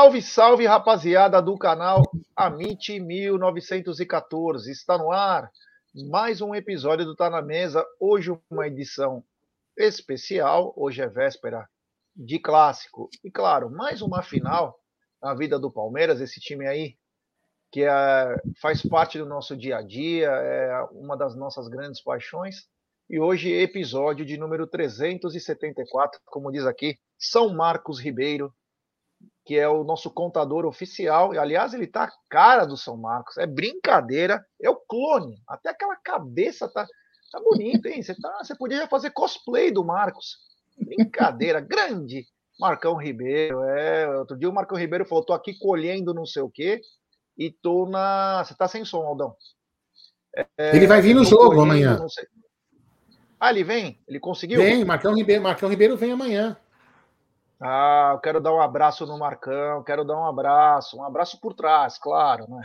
Salve, salve, rapaziada do canal Amit 1914. Está no ar mais um episódio do Tá na Mesa. Hoje, uma edição especial. Hoje é véspera de clássico. E, claro, mais uma final na vida do Palmeiras. Esse time aí que é, faz parte do nosso dia a dia, é uma das nossas grandes paixões. E hoje, episódio de número 374, como diz aqui, São Marcos Ribeiro, que é o nosso contador oficial. E, aliás, ele tá a cara do São Marcos. É brincadeira, é o clone. Até aquela cabeça tá, tá bonita, hein? Você, tá, você podia fazer cosplay do Marcos. Brincadeira, grande. Marcão Ribeiro, é. Outro dia o Marcão Ribeiro falou: tô aqui colhendo não sei o quê e tô na. Você tá sem som, Aldão. É, ele vai vir no jogo amanhã. Ah, ele vem? Ele conseguiu? Vem, Marcão Ribeiro, Marcão Ribeiro vem amanhã. Ah, eu quero dar um abraço no Marcão, quero dar um abraço, um abraço por trás, claro, né?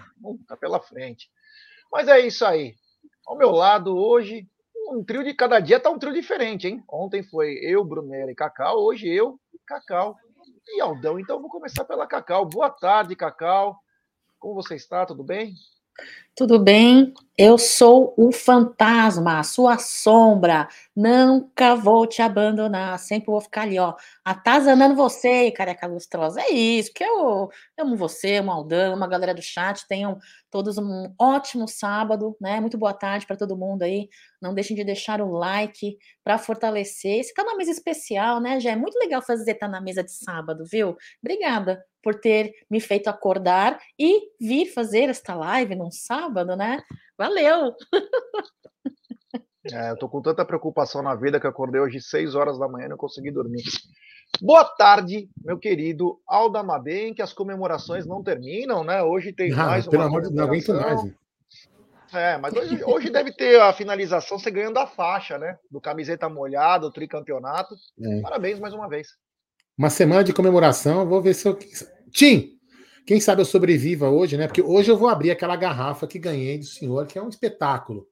Tá pela frente. Mas é isso aí. Ao meu lado hoje, um trio de cada dia tá um trio diferente, hein? Ontem foi eu, Brunera e Cacau, hoje eu, Cacau e Aldão. Então vou começar pela Cacau. Boa tarde, Cacau. Como você está? Tudo bem? Tudo bem? Eu sou o fantasma, a sua sombra. Nunca vou te abandonar. Sempre vou ficar ali, ó, atazanando você, careca lustrosa. É isso, porque eu amo você, amo Aldão, amo a galera do chat. Tenham todos um ótimo sábado, né? Muito boa tarde para todo mundo aí. Não deixem de deixar o like para fortalecer. Esse tá na mesa especial, né? Já é muito legal fazer tá na mesa de sábado, viu? Obrigada por ter me feito acordar e vir fazer esta live num sábado, né? Valeu! É, eu tô com tanta preocupação na vida que acordei hoje 6 horas da manhã e não consegui dormir. Boa tarde, meu querido Aldamadem, que as comemorações não terminam, né? Hoje tem ah, mais pelo amor de Deus, não aguento mais. É, mas hoje, hoje, deve ter a finalização, você ganhando a faixa, né? Do camiseta molhada, o tricampeonato. É. Parabéns mais uma vez. Uma semana de comemoração, vou ver se eu. Tim, quem sabe eu sobreviva hoje, né? Porque hoje eu vou abrir aquela garrafa que ganhei do senhor, que é um espetáculo.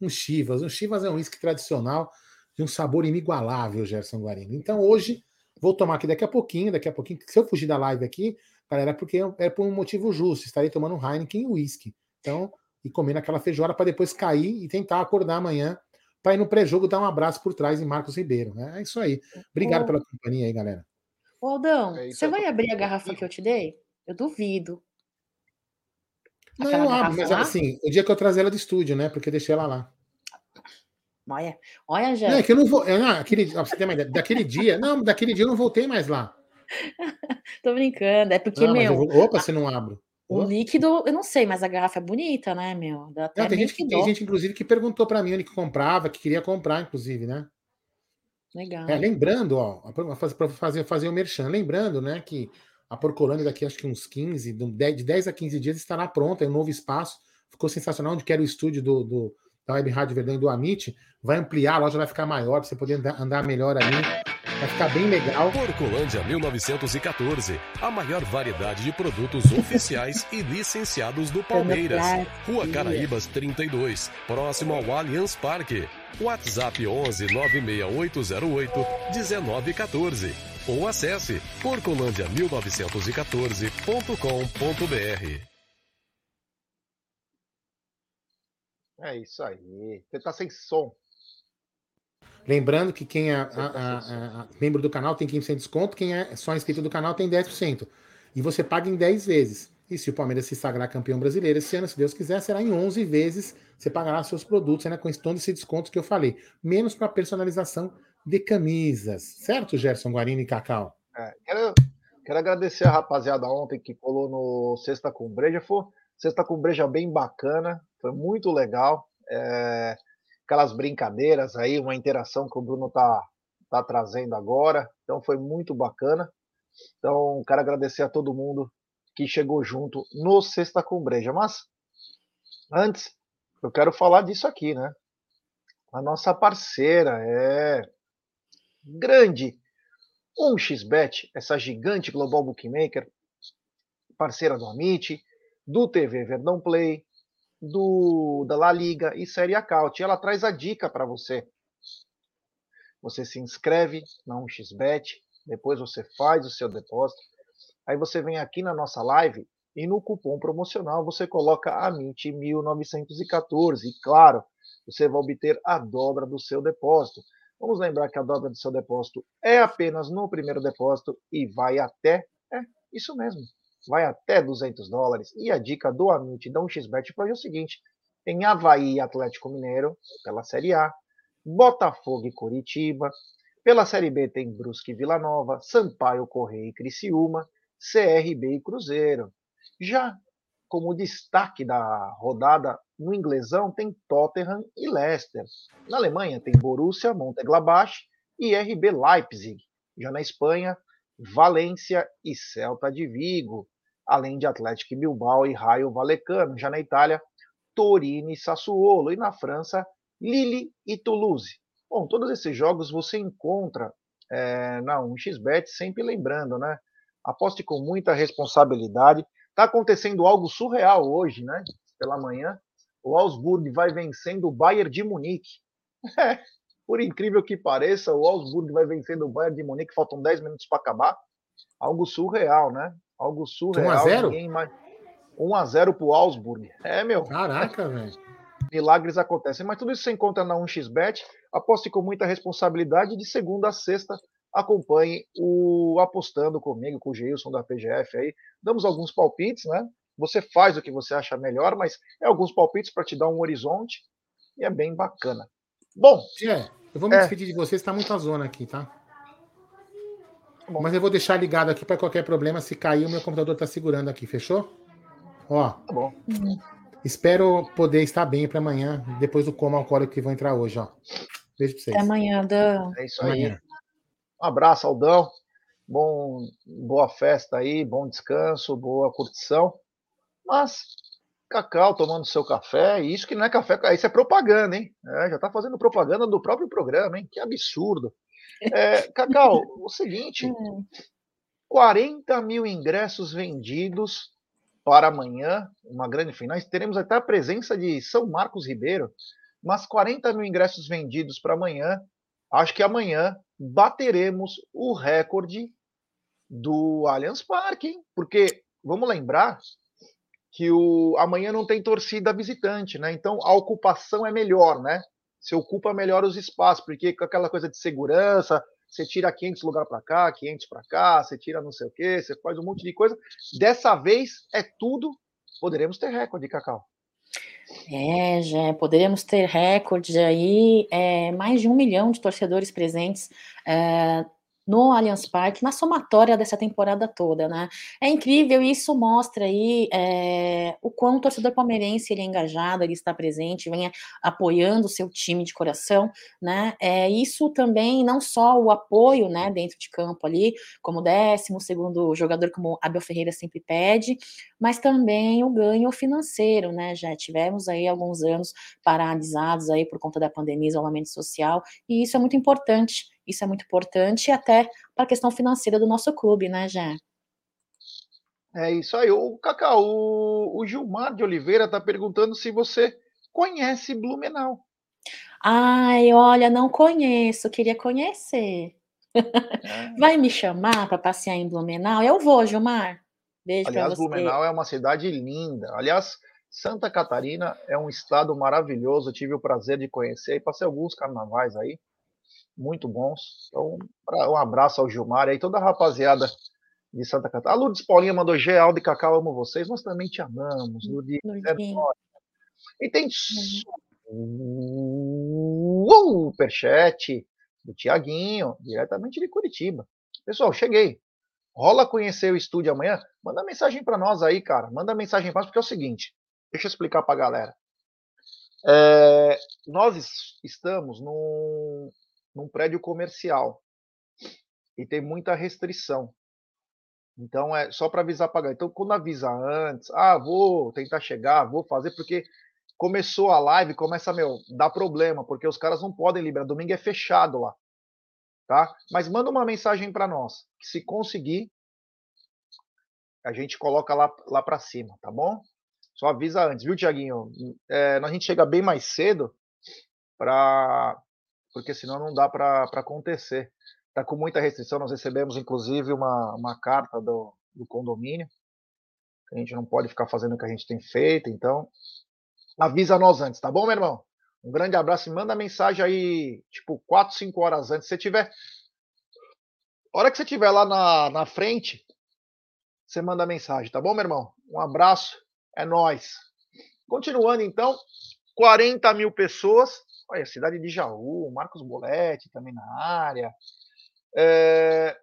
Um Chivas. Um Chivas é um uísque tradicional de um sabor inigualável, Gerson Guarino. Então hoje vou tomar aqui daqui a pouquinho, daqui a pouquinho. Se eu fugir da live aqui, galera, é porque é por um motivo justo. Estarei tomando um Heineken e uísque. Então, e comendo aquela feijoada para depois cair e tentar acordar amanhã para ir no pré-jogo dar um abraço por trás em Marcos Ribeiro. Né? É isso aí. Obrigado pela companhia aí, galera. Aldão, é você vai abrir a garrafa que eu te dei? Eu duvido. Não, eu abro, mas lá? assim, o dia que eu trazer ela do estúdio, né? Porque deixei ela lá. Olha, olha, já. Não, é que eu não vou. É, não, aquele, você tem uma ideia, daquele dia. Não, daquele dia eu não voltei mais lá. Tô brincando. É porque, não, meu. Vou, opa, você não abro. O líquido, eu não sei, mas a garrafa é bonita, né, meu? Dá até não, tem, gente, que, tem gente, inclusive, que perguntou para mim onde que comprava, que queria comprar, inclusive, né? Legal. É, lembrando, ó, para fazer, fazer o merchan, lembrando, né, que a Porcolândia daqui acho que uns 15, de 10 a 15 dias estará pronta, é um novo espaço. Ficou sensacional, onde quer o estúdio do, do, da Web Rádio Verdão e do Amit. Vai ampliar, a loja vai ficar maior, para você poder andar, andar melhor ali. Vai ficar bem legal. Porcolândia 1914. A maior variedade de produtos oficiais e licenciados do Palmeiras. Rua Caraíbas 32, próximo ao Allianz Parque. WhatsApp 11 96808 1914 ou acesse porcolândia1914.com.br. É isso aí. Você tá sem som. Lembrando que quem é a, a, a, membro do canal tem 15% de desconto, quem é só inscrito do canal tem 10%. E você paga em 10 vezes. E se o Palmeiras se sagrar campeão brasileiro esse ano, se Deus quiser, será em 11 vezes. Você pagará seus produtos né, com esse desconto que eu falei. Menos para personalização de camisas. Certo, Gerson Guarino e Cacau? É, quero, quero, agradecer a rapaziada ontem que colou no Sexta com Breja. Foi Sexta com Breja bem bacana, foi muito legal. É, aquelas brincadeiras aí, uma interação que o Bruno tá, tá trazendo agora. Então foi muito bacana. Então, quero agradecer a todo mundo que chegou junto no Sexta com Breja. Mas, antes, eu quero falar disso aqui, né? A nossa parceira, é grande. 1xBet, essa gigante global bookmaker, parceira do Amit, do TV Verdão Play, do da La Liga e Série Acaute. Ela traz a dica para você. Você se inscreve na 1xBet, depois você faz o seu depósito. Aí você vem aqui na nossa live e no cupom promocional você coloca AMIT1914. E claro, você vai obter a dobra do seu depósito. Vamos lembrar que a dobra do seu depósito é apenas no primeiro depósito e vai até, é isso mesmo, vai até 200 dólares. E a dica do Amit da 1xBet para é o seguinte: tem Havaí e Atlético Mineiro pela Série A, Botafogo e Curitiba, pela Série B tem Brusque e Vila Nova, Sampaio, Correia e Criciúma, CRB e Cruzeiro. Já como destaque da rodada no inglesão tem Tottenham e Leicester. Na Alemanha tem Borussia Mönchengladbach e RB Leipzig. Já na Espanha, Valência e Celta de Vigo, além de Atlético Bilbao e Raio Vallecano. Já na Itália, Torino e Sassuolo. E na França, Lille e Toulouse. Bom, todos esses jogos você encontra é, na 1xBet, sempre lembrando, né? Aposte com muita responsabilidade. Está acontecendo algo surreal hoje, né? Pela manhã. O Augsburg vai vencendo o Bayern de Munique. É, por incrível que pareça, o Augsburg vai vencendo o Bayern de Munique. Faltam 10 minutos para acabar. Algo surreal, né? Algo surreal. 1x0? Mais... 1x0 pro Augsburg. É, meu. Caraca, velho. Milagres acontecem. Mas tudo isso você encontra na 1xBet. Aposte com muita responsabilidade. De segunda a sexta, acompanhe o Apostando comigo, com o Gilson da PGF aí. Damos alguns palpites, né? Você faz o que você acha melhor, mas é alguns palpites para te dar um horizonte e é bem bacana. Bom. É, eu vou me é. despedir de você, está muita zona aqui, tá? Bom. Mas eu vou deixar ligado aqui para qualquer problema. Se cair, o meu computador está segurando aqui, fechou? Ó. Tá bom. Espero poder estar bem para amanhã, depois do coma alcoólico que vou entrar hoje, ó. Beijo para vocês. Até amanhã, Dan. É isso aí. Um abraço, Aldão. Bom, boa festa aí, bom descanso, boa curtição. Mas, Cacau tomando seu café, isso que não é café, isso é propaganda, hein? É, já está fazendo propaganda do próprio programa, hein? Que absurdo. É, Cacau, o seguinte: 40 mil ingressos vendidos para amanhã, uma grande final. Teremos até a presença de São Marcos Ribeiro, mas 40 mil ingressos vendidos para amanhã. Acho que amanhã bateremos o recorde do Allianz Parque, hein? Porque vamos lembrar que o amanhã não tem torcida visitante, né? Então a ocupação é melhor, né? Você ocupa melhor os espaços, porque com aquela coisa de segurança, você tira 500 lugar para cá, 500 para cá, você tira não sei o quê, você faz um monte de coisa. Dessa vez é tudo, poderemos ter recorde, Cacau. É, já poderemos ter recorde aí, é, mais de um milhão de torcedores presentes é, no Allianz Parque, na somatória dessa temporada toda, né? É incrível, e isso mostra aí é, o quão o torcedor palmeirense ele é engajado, ele está presente, vem apoiando o seu time de coração, né? É, isso também, não só o apoio, né, dentro de campo ali, como décimo segundo jogador, como Abel Ferreira sempre pede, mas também o ganho financeiro, né? Já tivemos aí alguns anos paralisados aí por conta da pandemia, isolamento social, e isso é muito importante isso é muito importante, até para a questão financeira do nosso clube, né, Jé? É isso aí. O Cacau, o, o Gilmar de Oliveira está perguntando se você conhece Blumenau. Ai, olha, não conheço, queria conhecer. É. Vai me chamar para passear em Blumenau? Eu vou, Gilmar. Beijo para você. Blumenau é uma cidade linda. Aliás, Santa Catarina é um estado maravilhoso. Eu tive o prazer de conhecer e passei alguns carnavais aí muito bons. Então, um abraço ao Gilmar e aí toda a rapaziada de Santa Catarina. A Lourdes Paulinha mandou G, Aldo e Cacau, amo vocês, nós também te amamos, Lourdes. É e tem uhum. superchat do Tiaguinho, diretamente de Curitiba. Pessoal, cheguei. Rola conhecer o estúdio amanhã? Manda mensagem para nós aí, cara. Manda mensagem para nós, porque é o seguinte. Deixa eu explicar para a galera. É, nós estamos num, num prédio comercial e tem muita restrição. Então é só para avisar pagar. Então quando avisa antes, ah, vou tentar chegar, vou fazer porque começou a live, começa meu, dá problema, porque os caras não podem liberar, domingo é fechado lá. Tá? Mas manda uma mensagem para nós, que se conseguir a gente coloca lá lá para cima, tá bom? Só avisa antes, viu, Tiaguinho? É, a gente chega bem mais cedo para porque senão não dá para acontecer. Está com muita restrição. Nós recebemos, inclusive, uma, uma carta do, do condomínio. A gente não pode ficar fazendo o que a gente tem feito, então avisa nós antes, tá bom, meu irmão? Um grande abraço e manda mensagem aí, tipo, 4, 5 horas antes. Se tiver. A hora que você estiver lá na, na frente, você manda mensagem, tá bom, meu irmão? Um abraço, é nós. Continuando então, 40 mil pessoas. Olha, cidade de Jaú, Marcos Boletti também na área. É,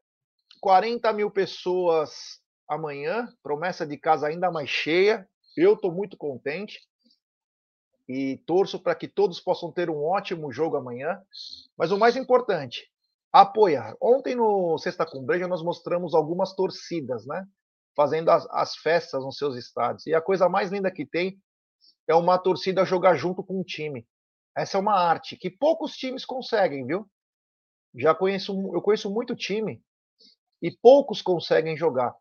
40 mil pessoas amanhã, promessa de casa ainda mais cheia. Eu estou muito contente e torço para que todos possam ter um ótimo jogo amanhã. Mas o mais importante, apoiar. Ontem no Sexta com Breja nós mostramos algumas torcidas, né? Fazendo as, as festas nos seus estádios. E a coisa mais linda que tem é uma torcida jogar junto com um time. Essa é uma arte que poucos times conseguem, viu? Já conheço, eu conheço muito time e poucos conseguem jogar.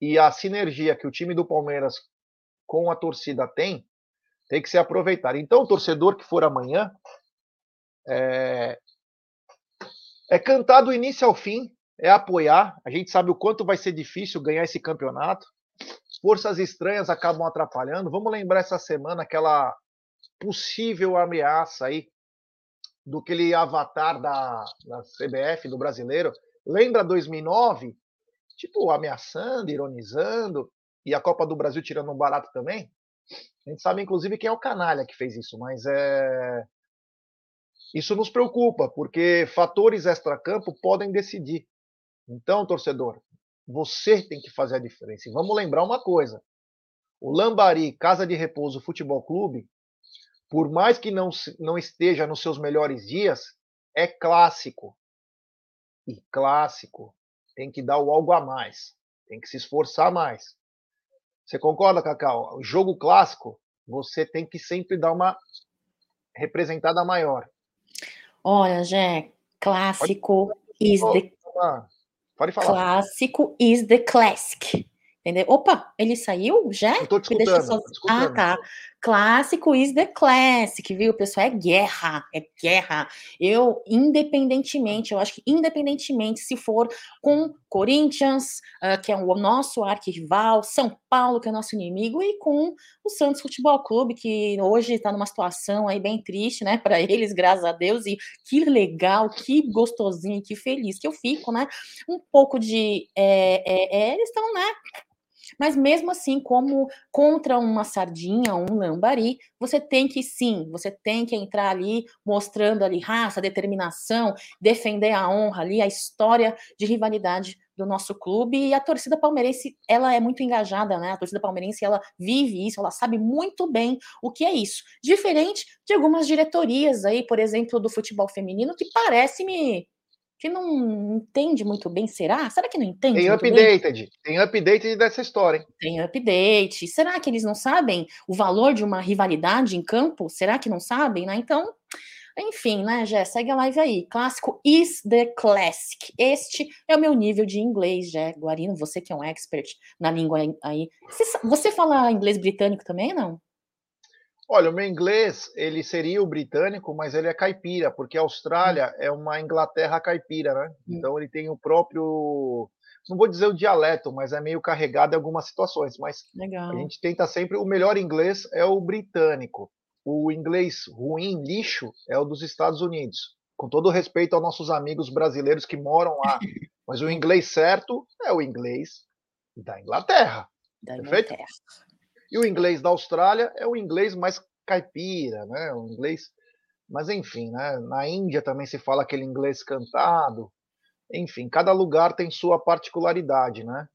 E a sinergia que o time do Palmeiras com a torcida tem, tem que ser aproveitada. Então, o torcedor que for amanhã é, é cantar do início ao fim, é apoiar. A gente sabe o quanto vai ser difícil ganhar esse campeonato. Forças estranhas acabam atrapalhando. Vamos lembrar essa semana aquela possível ameaça aí do aquele avatar da, da CBF, do brasileiro. Lembra 2009? Tipo, ameaçando, ironizando, e a Copa do Brasil tirando um barato também. A gente sabe, inclusive, quem é o canalha que fez isso, mas é... isso nos preocupa, porque fatores extracampo podem decidir. Então, torcedor, você tem que fazer a diferença. E vamos lembrar uma coisa: o Lambari Casa de Repouso Futebol Clube, por mais que não, não esteja nos seus melhores dias, é clássico. E clássico tem que dar o algo a mais, tem que se esforçar mais. Você concorda, Cacau? O jogo clássico, você tem que sempre dar uma representada maior. Olha, Jé, clássico Pode... is the Pode falar. Clássico is the classic. Entendeu? Opa, ele saiu já? Eu tô escutando, só... Ah, tá. Clássico is the classic, viu? Pessoal, é guerra, é guerra. Eu, independentemente, eu acho que independentemente se for com Corinthians, uh, que é o nosso arquirrival, São Paulo, que é nosso inimigo, e com o Santos Futebol Clube, que hoje está numa situação aí bem triste, né, para eles, graças a Deus, e que legal, que gostosinho, que feliz que eu fico, né? Um pouco de. É, é, é, eles estão, né? Mas mesmo assim, como contra uma sardinha, um lambari, você tem que sim, você tem que entrar ali mostrando ali raça, determinação, defender a honra ali, a história de rivalidade do nosso clube e a torcida palmeirense, ela é muito engajada, né? A torcida palmeirense, ela vive isso, ela sabe muito bem o que é isso. Diferente de algumas diretorias aí, por exemplo, do futebol feminino, que parece me que não entende muito bem, será? Será que não entende? Tem updated, bem? tem update dessa história. Hein? Tem update. Será que eles não sabem o valor de uma rivalidade em campo? Será que não sabem, né? Então, enfim, né, Jé, segue a live aí. Clássico is the classic. Este é o meu nível de inglês, Jé. Guarino, você que é um expert na língua aí. Você, você fala inglês britânico também, não? Olha, o meu inglês, ele seria o britânico, mas ele é caipira, porque a Austrália hum. é uma Inglaterra caipira, né? Então ele tem o próprio, não vou dizer o dialeto, mas é meio carregado em algumas situações, mas Legal. a gente tenta sempre, o melhor inglês é o britânico. O inglês ruim, lixo, é o dos Estados Unidos. Com todo respeito aos nossos amigos brasileiros que moram lá, mas o inglês certo é o inglês da Inglaterra. Da Perfeito? E o inglês da Austrália é o inglês mais caipira, né? O inglês. Mas enfim, né? Na Índia também se fala aquele inglês cantado. Enfim, cada lugar tem sua particularidade, né?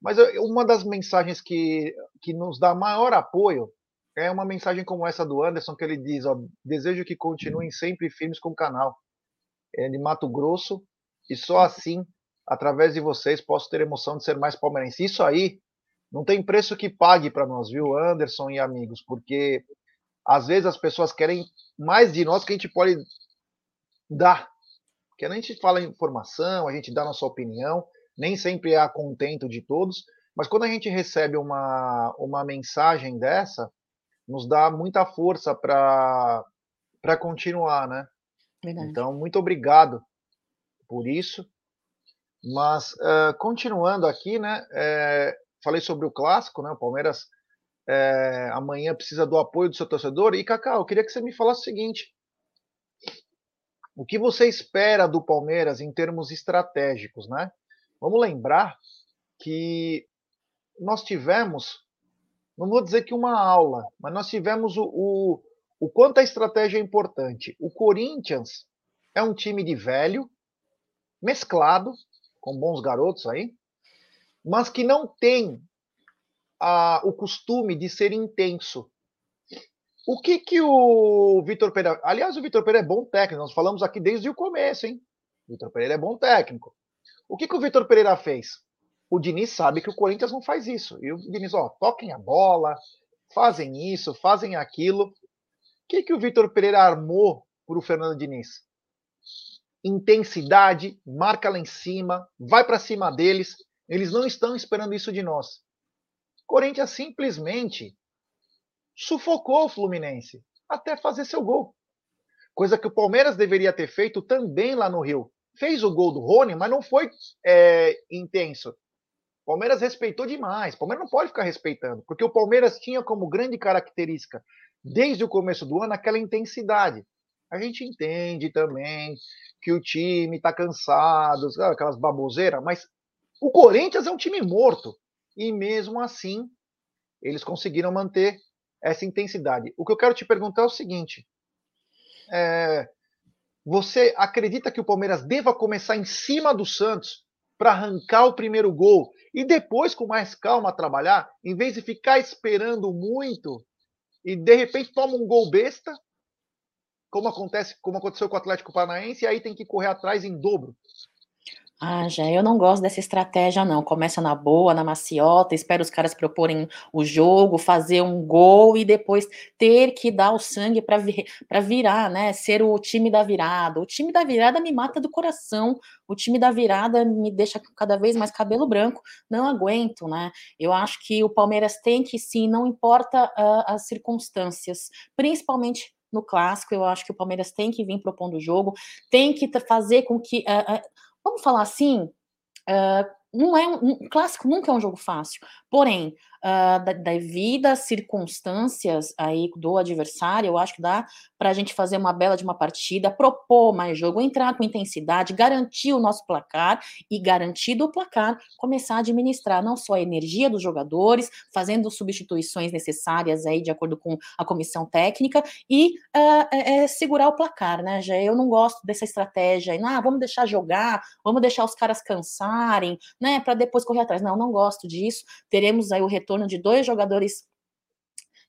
Mas uma das mensagens que, que nos dá maior apoio é uma mensagem como essa do Anderson, que ele diz: ó, desejo que continuem sempre firmes com o canal. É de Mato Grosso, e só assim, através de vocês, posso ter emoção de ser mais palmeirense. Isso aí não tem preço que pague para nós, viu, Anderson e amigos, porque às vezes as pessoas querem mais de nós que a gente pode dar. Porque a gente fala informação, a gente dá nossa opinião, nem sempre é a contento de todos, mas quando a gente recebe uma, uma mensagem dessa, nos dá muita força para continuar, né? Verdade. Então, muito obrigado por isso. Mas, uh, continuando aqui, né? É, falei sobre o clássico, né? O Palmeiras é, amanhã precisa do apoio do seu torcedor. E, Cacau, eu queria que você me falasse o seguinte: o que você espera do Palmeiras em termos estratégicos, né? Vamos lembrar que nós tivemos, não vou dizer que uma aula, mas nós tivemos o, o, o quanto a estratégia é importante. O Corinthians é um time de velho, mesclado, com bons garotos aí, mas que não tem a, o costume de ser intenso. O que que o Vitor Pereira. Aliás, o Vitor Pereira é bom técnico, nós falamos aqui desde o começo, hein? Vitor Pereira é bom técnico. O que que o Vitor Pereira fez? O Diniz sabe que o Corinthians não faz isso. E o Diniz, ó, toquem a bola, fazem isso, fazem aquilo. O que que o Vitor Pereira armou para o Fernando Diniz? Intensidade, marca lá em cima, vai para cima deles. Eles não estão esperando isso de nós. Corinthians simplesmente sufocou o Fluminense até fazer seu gol. Coisa que o Palmeiras deveria ter feito também lá no Rio. Fez o gol do Rony, mas não foi é, intenso. O Palmeiras respeitou demais. O Palmeiras não pode ficar respeitando, porque o Palmeiras tinha como grande característica, desde o começo do ano, aquela intensidade. A gente entende também que o time está cansado, aquelas baboseiras, mas o Corinthians é um time morto. E mesmo assim, eles conseguiram manter essa intensidade. O que eu quero te perguntar é o seguinte: é, você acredita que o Palmeiras deva começar em cima do Santos para arrancar o primeiro gol e depois, com mais calma, trabalhar, em vez de ficar esperando muito e de repente toma um gol besta, como acontece, como aconteceu com o Atlético Paranaense, e aí tem que correr atrás em dobro? Ah, já, eu não gosto dessa estratégia, não. Começa na boa, na maciota, espera os caras proporem o jogo, fazer um gol e depois ter que dar o sangue para vir, virar, né? Ser o time da virada. O time da virada me mata do coração. O time da virada me deixa cada vez mais cabelo branco. Não aguento, né? Eu acho que o Palmeiras tem que sim, não importa uh, as circunstâncias, principalmente no clássico. Eu acho que o Palmeiras tem que vir propondo o jogo, tem que fazer com que. Uh, uh, vamos falar assim, uh, não é um, um, clássico nunca é um jogo fácil. Porém, uh, devido às circunstâncias aí do adversário, eu acho que dá para a gente fazer uma bela de uma partida, propor mais jogo, entrar com intensidade, garantir o nosso placar e, garantido o placar, começar a administrar não só a energia dos jogadores, fazendo substituições necessárias aí de acordo com a comissão técnica e uh, é, segurar o placar, né? Já eu não gosto dessa estratégia, aí, ah, vamos deixar jogar, vamos deixar os caras cansarem, né? Para depois correr atrás. Não, não gosto disso. Teremos aí o retorno de dois jogadores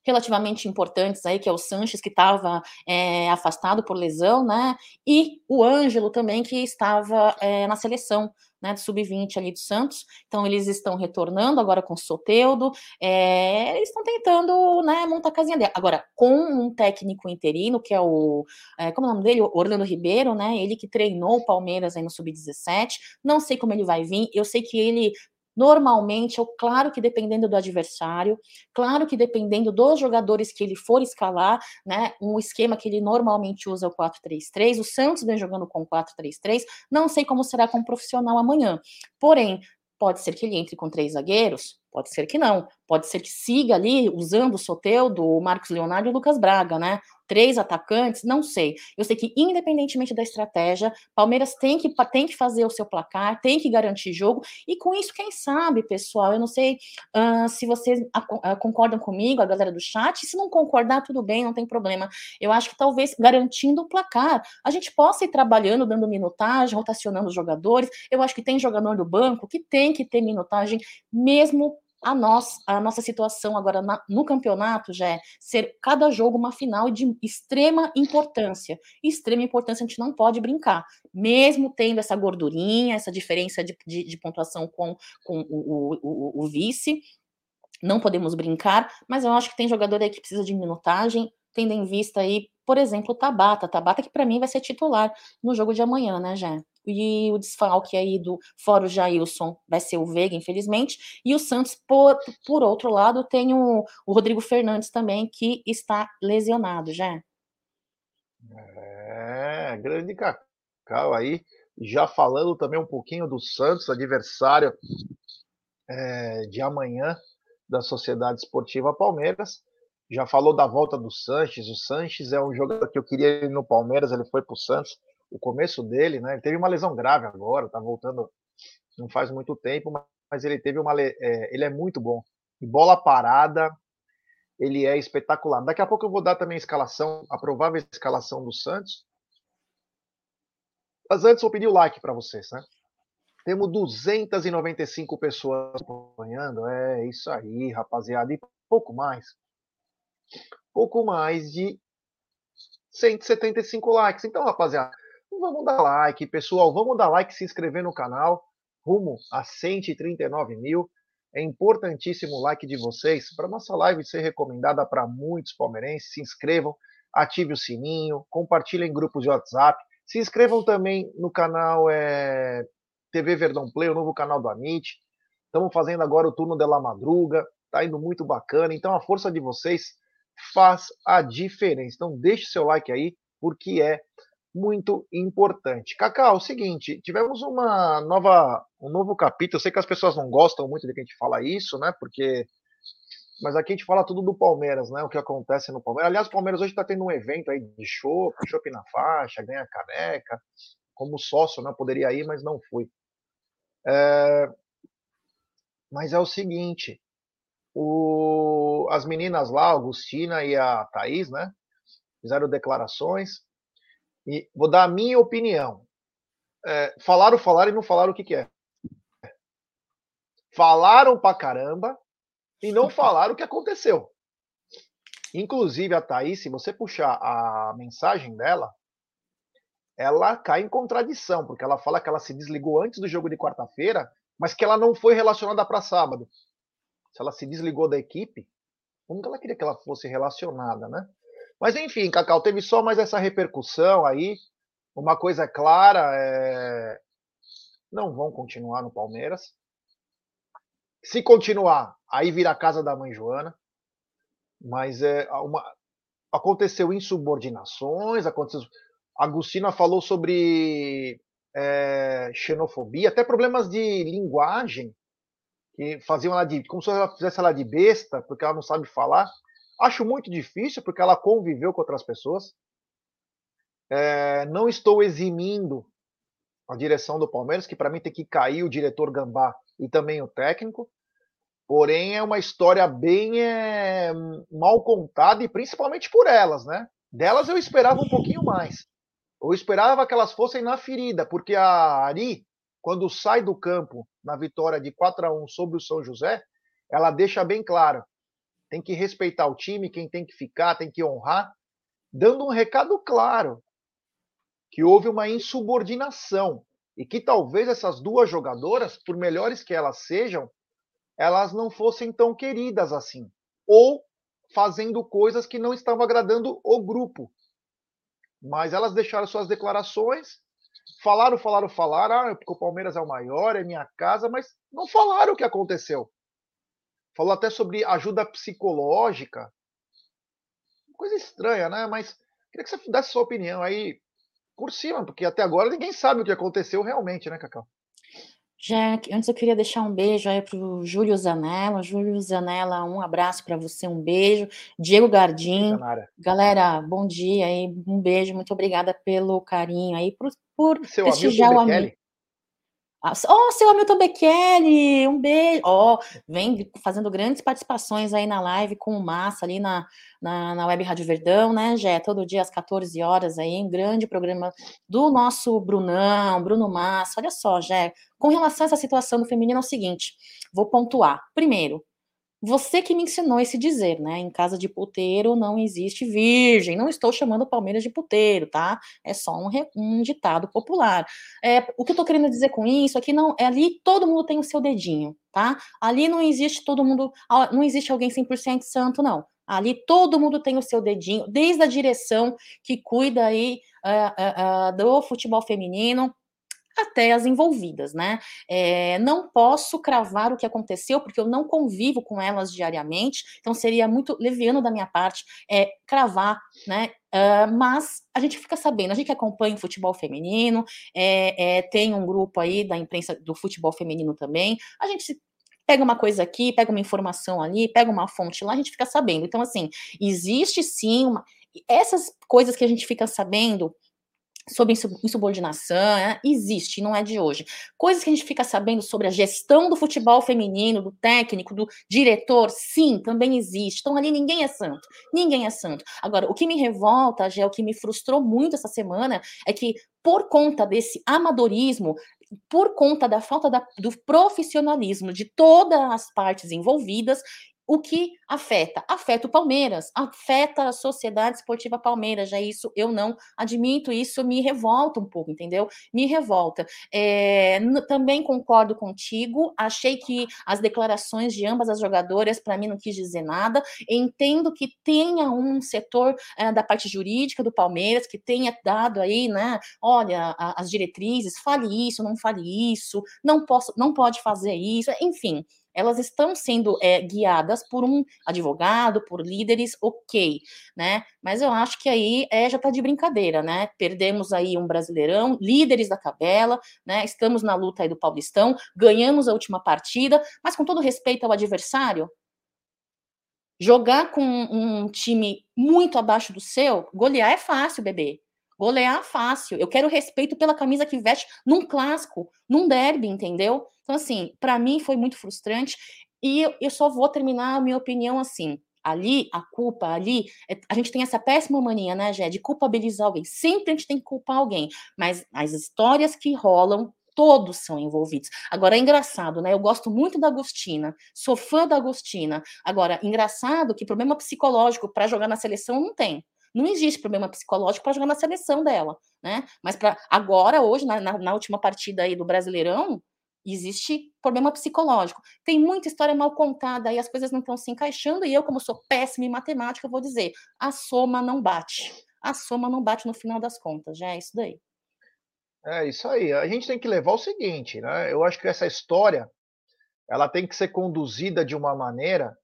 relativamente importantes aí, que é o Sanches, que estava é, afastado por lesão, né? E o Ângelo também, que estava é, na seleção. Né, do sub-20 ali do Santos, então eles estão retornando agora com o Soteudo, é, eles estão tentando né, montar a casinha dele. Agora, com um técnico interino, que é o, é, como é o nome dele? Orlando Ribeiro, né, ele que treinou o Palmeiras aí no sub-17, não sei como ele vai vir, eu sei que ele Normalmente, eu, claro que dependendo do adversário, claro que dependendo dos jogadores que ele for escalar, né? Um esquema que ele normalmente usa é o 4-3-3. O Santos vem jogando com 4-3-3. Não sei como será com o profissional amanhã. Porém, pode ser que ele entre com três zagueiros, pode ser que não. Pode ser que siga ali usando o Soteudo, o Marcos Leonardo e o Lucas Braga, né? Três atacantes, não sei. Eu sei que, independentemente da estratégia, Palmeiras tem que, tem que fazer o seu placar, tem que garantir jogo, e com isso, quem sabe, pessoal, eu não sei uh, se vocês uh, concordam comigo, a galera do chat, se não concordar, tudo bem, não tem problema. Eu acho que talvez garantindo o placar, a gente possa ir trabalhando, dando minutagem, rotacionando os jogadores. Eu acho que tem jogador do banco que tem que ter minutagem, mesmo a, nós, a nossa situação agora na, no campeonato já é ser cada jogo uma final de extrema importância. Extrema importância, a gente não pode brincar. Mesmo tendo essa gordurinha, essa diferença de, de, de pontuação com, com o, o, o, o vice, não podemos brincar, mas eu acho que tem jogador aí que precisa de minutagem, tendo em vista aí, por exemplo, o Tabata. Tabata que para mim vai ser titular no jogo de amanhã, né, Jé? e o desfalque aí do fora Jailson vai ser o Veiga, infelizmente, e o Santos, por, por outro lado, tem o, o Rodrigo Fernandes também, que está lesionado, já. É, grande Cacau aí. já falando também um pouquinho do Santos, adversário é, de amanhã da Sociedade Esportiva Palmeiras. Já falou da volta do Sanches. O Sanches é um jogador que eu queria ir no Palmeiras, ele foi para o Santos. O começo dele, né? Ele teve uma lesão grave agora, tá voltando não faz muito tempo, mas ele teve uma. É, ele é muito bom. E bola parada, ele é espetacular. Daqui a pouco eu vou dar também a escalação, a provável escalação do Santos. Mas antes eu pedi o like para vocês, né? Temos 295 pessoas acompanhando. É isso aí, rapaziada. E pouco mais. Pouco mais de 175 likes. Então, rapaziada, vamos dar like, pessoal. Vamos dar like, se inscrever no canal. Rumo a 139 mil. É importantíssimo o like de vocês para nossa live ser recomendada para muitos palmeirenses. Se inscrevam, ative o sininho, compartilhem em grupos de WhatsApp. Se inscrevam também no canal é, TV Verdão Play, o novo canal do Amit. Estamos fazendo agora o turno de la madruga, tá indo muito bacana. Então a força de vocês faz a diferença. Então deixe seu like aí, porque é muito importante. Cacau, é o seguinte, tivemos uma nova, um novo capítulo. Eu sei que as pessoas não gostam muito de que a gente fala isso, né? Porque mas aqui a gente fala tudo do Palmeiras, né? O que acontece no Palmeiras. Aliás, o Palmeiras hoje está tendo um evento aí de show, chopp na faixa, ganha caneca. Como sócio, né? Poderia ir, mas não fui. É... Mas é o seguinte, o... as meninas lá, a Agustina e a Thaís, né? Fizeram declarações. E vou dar a minha opinião. É, falaram, falaram e não falaram o que, que é. Falaram pra caramba e não falaram o que aconteceu. Inclusive, a Thaís, se você puxar a mensagem dela, ela cai em contradição, porque ela fala que ela se desligou antes do jogo de quarta-feira, mas que ela não foi relacionada para sábado. Se ela se desligou da equipe, como que ela queria que ela fosse relacionada, né? Mas enfim, Cacau, teve só mais essa repercussão aí. Uma coisa é clara, é... não vão continuar no Palmeiras. Se continuar, aí vira a casa da mãe Joana. Mas é uma... aconteceu insubordinações, aconteceu Agostina falou sobre é, xenofobia, até problemas de linguagem, que faziam ela de. como se ela fizesse ela de besta, porque ela não sabe falar. Acho muito difícil, porque ela conviveu com outras pessoas. É, não estou eximindo a direção do Palmeiras, que para mim tem que cair o diretor Gambá e também o técnico. Porém, é uma história bem é, mal contada, e principalmente por elas, né? Delas eu esperava um pouquinho mais. Eu esperava que elas fossem na ferida, porque a Ari, quando sai do campo na vitória de 4 a 1 sobre o São José, ela deixa bem claro: tem que respeitar o time, quem tem que ficar, tem que honrar, dando um recado claro que houve uma insubordinação e que talvez essas duas jogadoras, por melhores que elas sejam, elas não fossem tão queridas assim, ou fazendo coisas que não estavam agradando o grupo. Mas elas deixaram suas declarações, falaram, falaram, falaram, ah, porque o Palmeiras é o maior, é minha casa, mas não falaram o que aconteceu. Falou até sobre ajuda psicológica. Coisa estranha, né? Mas queria que você desse sua opinião aí por cima, porque até agora ninguém sabe o que aconteceu realmente, né, Cacau? Jack, antes eu queria deixar um beijo aí para o Júlio Zanella. Júlio Zanella, um abraço para você, um beijo. Diego Gardim, galera, bom dia aí, um beijo, muito obrigada pelo carinho aí, por, por Seu prestigiar o amigo. Oh, seu Hamilton Bekele, um beijo. Ó, oh, vem fazendo grandes participações aí na live com o Massa ali na, na, na Web Rádio Verdão, né, Jé? Todo dia às 14 horas aí, um grande programa do nosso Brunão, Bruno Massa. Olha só, Jé, com relação a essa situação do feminino é o seguinte, vou pontuar. Primeiro, você que me ensinou esse dizer, né? Em casa de puteiro não existe virgem. Não estou chamando o Palmeiras de puteiro, tá? É só um, um ditado popular. É, o que eu tô querendo dizer com isso é que não, é ali todo mundo tem o seu dedinho, tá? Ali não existe todo mundo, não existe alguém 100% santo, não. Ali todo mundo tem o seu dedinho, desde a direção que cuida aí uh, uh, uh, do futebol feminino, até as envolvidas, né? É, não posso cravar o que aconteceu, porque eu não convivo com elas diariamente, então seria muito leviano da minha parte é, cravar, né? Uh, mas a gente fica sabendo, a gente acompanha o futebol feminino, é, tem um grupo aí da imprensa do futebol feminino também, a gente pega uma coisa aqui, pega uma informação ali, pega uma fonte lá, a gente fica sabendo. Então, assim, existe sim uma. Essas coisas que a gente fica sabendo sobre insubordinação, né, existe, não é de hoje. Coisas que a gente fica sabendo sobre a gestão do futebol feminino, do técnico, do diretor, sim, também existe. Então ali ninguém é santo, ninguém é santo. Agora, o que me revolta, já o que me frustrou muito essa semana, é que por conta desse amadorismo, por conta da falta da, do profissionalismo de todas as partes envolvidas, o que afeta? Afeta o Palmeiras, afeta a Sociedade Esportiva Palmeiras, já isso eu não admito, isso me revolta um pouco, entendeu? Me revolta. É, também concordo contigo, achei que as declarações de ambas as jogadoras, para mim, não quis dizer nada, entendo que tenha um setor é, da parte jurídica do Palmeiras que tenha dado aí, né, olha, a, as diretrizes, fale isso, não fale isso, não, posso, não pode fazer isso, enfim, elas estão sendo é, guiadas por um advogado, por líderes, ok, né? Mas eu acho que aí é, já está de brincadeira, né? Perdemos aí um brasileirão, líderes da tabela, né? Estamos na luta aí do Paulistão, ganhamos a última partida, mas com todo respeito ao adversário, jogar com um time muito abaixo do seu, golear é fácil, bebê. Golear fácil. Eu quero respeito pela camisa que veste num clássico, num derby, entendeu? Então, assim, para mim foi muito frustrante. E eu, só vou terminar a minha opinião assim. Ali, a culpa, ali, é, a gente tem essa péssima mania, né, Gé, de culpabilizar alguém. Sempre a gente tem que culpar alguém. Mas as histórias que rolam todos são envolvidos. Agora é engraçado, né? Eu gosto muito da Agostina, sou fã da Agostina. Agora, engraçado que problema psicológico para jogar na seleção não tem. Não existe problema psicológico para jogar na seleção dela, né? Mas para agora, hoje, na, na, na, última partida aí do Brasileirão, existe problema psicológico. Tem muita história mal contada e as coisas não estão se encaixando, e eu, como sou péssima em matemática, vou dizer: a soma não bate. A soma não bate no final das contas, já é isso daí. É isso aí. A gente tem que levar o seguinte, né? Eu acho que essa história ela tem que ser conduzida de uma maneira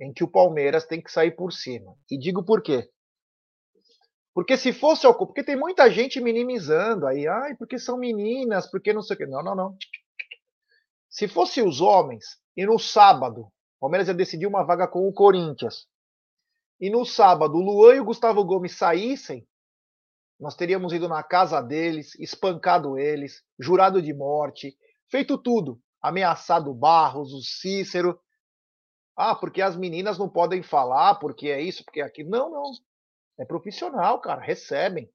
em que o Palmeiras tem que sair por cima. E digo por quê. Porque se fosse ao porque tem muita gente minimizando aí, ai, porque são meninas, porque não sei o quê. Não, não, não. Se fosse os homens, e no sábado, o Palmeiras ia decidir uma vaga com o Corinthians, e no sábado o Luan e o Gustavo Gomes saíssem, nós teríamos ido na casa deles, espancado eles, jurado de morte, feito tudo, ameaçado Barros, o Cícero. Ah, porque as meninas não podem falar, porque é isso, porque é aquilo. Não, não. É profissional, cara, recebem.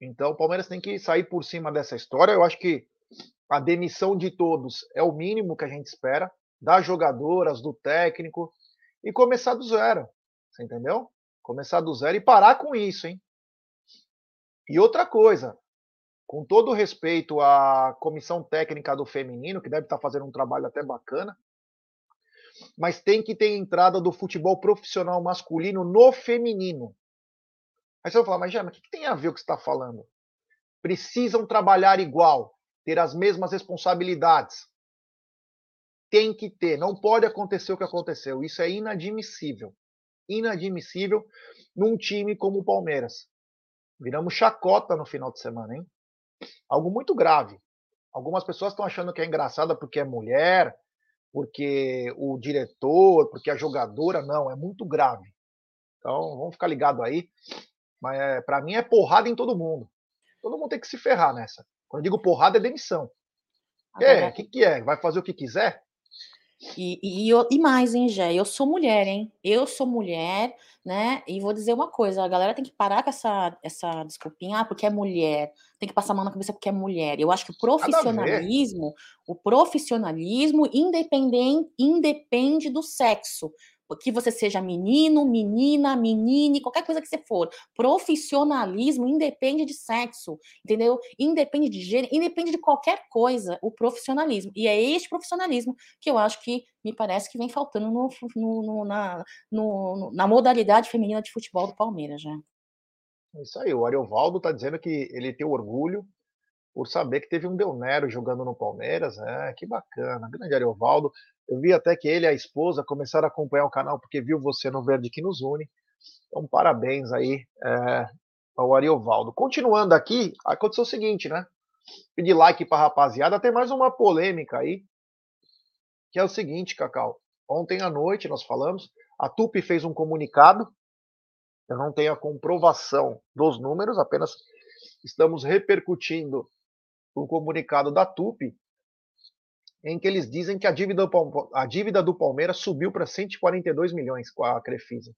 Então o Palmeiras tem que sair por cima dessa história. Eu acho que a demissão de todos é o mínimo que a gente espera, das jogadoras, do técnico, e começar do zero. Você entendeu? Começar do zero e parar com isso, hein? E outra coisa, com todo respeito à comissão técnica do feminino, que deve estar fazendo um trabalho até bacana, mas tem que ter entrada do futebol profissional masculino no feminino. Aí você vai falar, mas Jana, o que, tem a ver o que você está falando? Precisam trabalhar igual, ter as mesmas responsabilidades. Tem que ter, não pode acontecer o que aconteceu. Isso é inadmissível. Inadmissível num time como o Palmeiras. Viramos chacota no final de semana, hein? Algo muito grave. Algumas pessoas estão achando que é engraçada porque é mulher, porque o diretor, porque a jogadora, não, é muito grave. Então, vamos ficar ligado aí. Mas é, para mim é porrada em todo mundo. Todo mundo tem que se ferrar nessa. Quando eu digo porrada, é demissão. É, o que, que é? Vai fazer o que quiser? E, e, e, mais, hein, Gé? Eu sou mulher, hein? Eu sou mulher, né? E vou dizer uma coisa: a galera tem que parar com essa, essa desculpinha, ah, porque é mulher. Tem que passar a mão na cabeça porque é mulher. Eu acho que o profissionalismo, o profissionalismo independente, independe do sexo que você seja menino, menina, menine, qualquer coisa que você for. Profissionalismo independe de sexo, entendeu? Independe de gênero, independe de qualquer coisa, o profissionalismo. E é este profissionalismo que eu acho que me parece que vem faltando no, no, no, na, na modalidade feminina de futebol do Palmeiras, já. É isso aí, o Ariovaldo está dizendo que ele tem orgulho por saber que teve um Del Nero jogando no Palmeiras. É, que bacana. Grande Ariovaldo. Eu vi até que ele e a esposa começaram a acompanhar o canal porque viu você no Verde que nos une. Então, parabéns aí é, ao Ariovaldo. Continuando aqui, aconteceu o seguinte, né? Pedir like para rapaziada. Tem mais uma polêmica aí, que é o seguinte, Cacau. Ontem à noite nós falamos, a Tupi fez um comunicado. Eu não tenho a comprovação dos números, apenas estamos repercutindo o comunicado da Tupi, em que eles dizem que a dívida, a dívida do Palmeiras subiu para 142 milhões com a Crefisa.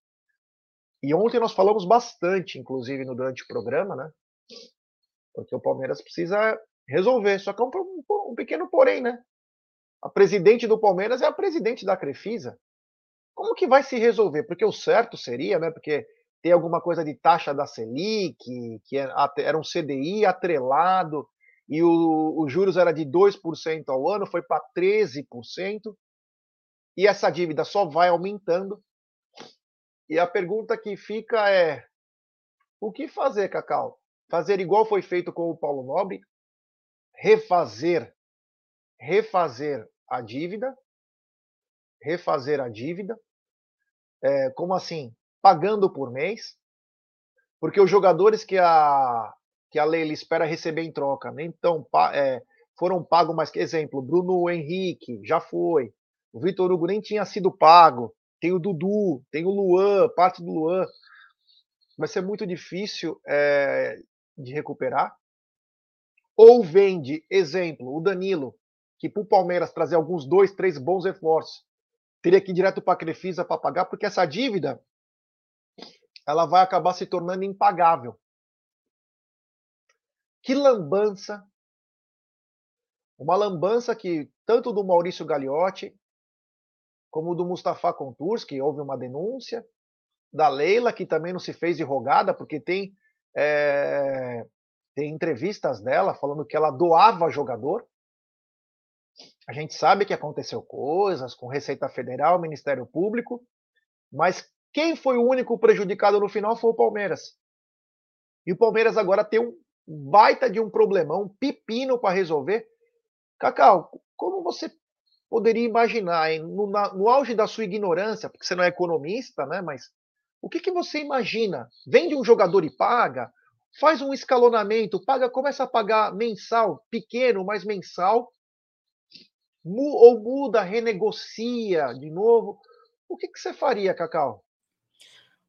E ontem nós falamos bastante, inclusive, no, durante o programa, né? Porque o Palmeiras precisa resolver. Só que é um, um, um pequeno porém, né? A presidente do Palmeiras é a presidente da Crefisa. Como que vai se resolver? Porque o certo seria, né? Porque tem alguma coisa de taxa da Selic, que é era um CDI atrelado, e os juros era de 2% ao ano, foi para 13%, e essa dívida só vai aumentando. E a pergunta que fica é: o que fazer, Cacau? Fazer igual foi feito com o Paulo Nobre? Refazer, refazer a dívida? Refazer a dívida? É, como assim? Pagando por mês? Porque os jogadores que a, que a Leila espera receber em troca, nem tão, é, foram pagos mais. Exemplo, Bruno Henrique já foi. O Vitor Hugo nem tinha sido pago tem o Dudu, tem o Luan, parte do Luan. Vai ser muito difícil é, de recuperar. Ou vende, exemplo, o Danilo, que para o Palmeiras trazer alguns dois, três bons reforços, teria que ir direto para a Crefisa para pagar, porque essa dívida ela vai acabar se tornando impagável. Que lambança! Uma lambança que tanto do Maurício Gagliotti como do Mustafa Contours, que houve uma denúncia, da Leila, que também não se fez de rogada, porque tem, é, tem entrevistas dela falando que ela doava jogador. A gente sabe que aconteceu coisas com Receita Federal, Ministério Público, mas quem foi o único prejudicado no final foi o Palmeiras. E o Palmeiras agora tem um baita de um problemão, um pepino para resolver. Cacau, como você poderia imaginar, hein? No, na, no, auge da sua ignorância, porque você não é economista, né? Mas o que, que você imagina? Vende um jogador e paga, faz um escalonamento, paga, começa a pagar mensal, pequeno, mas mensal, ou muda, renegocia de novo. O que, que você faria, Cacau?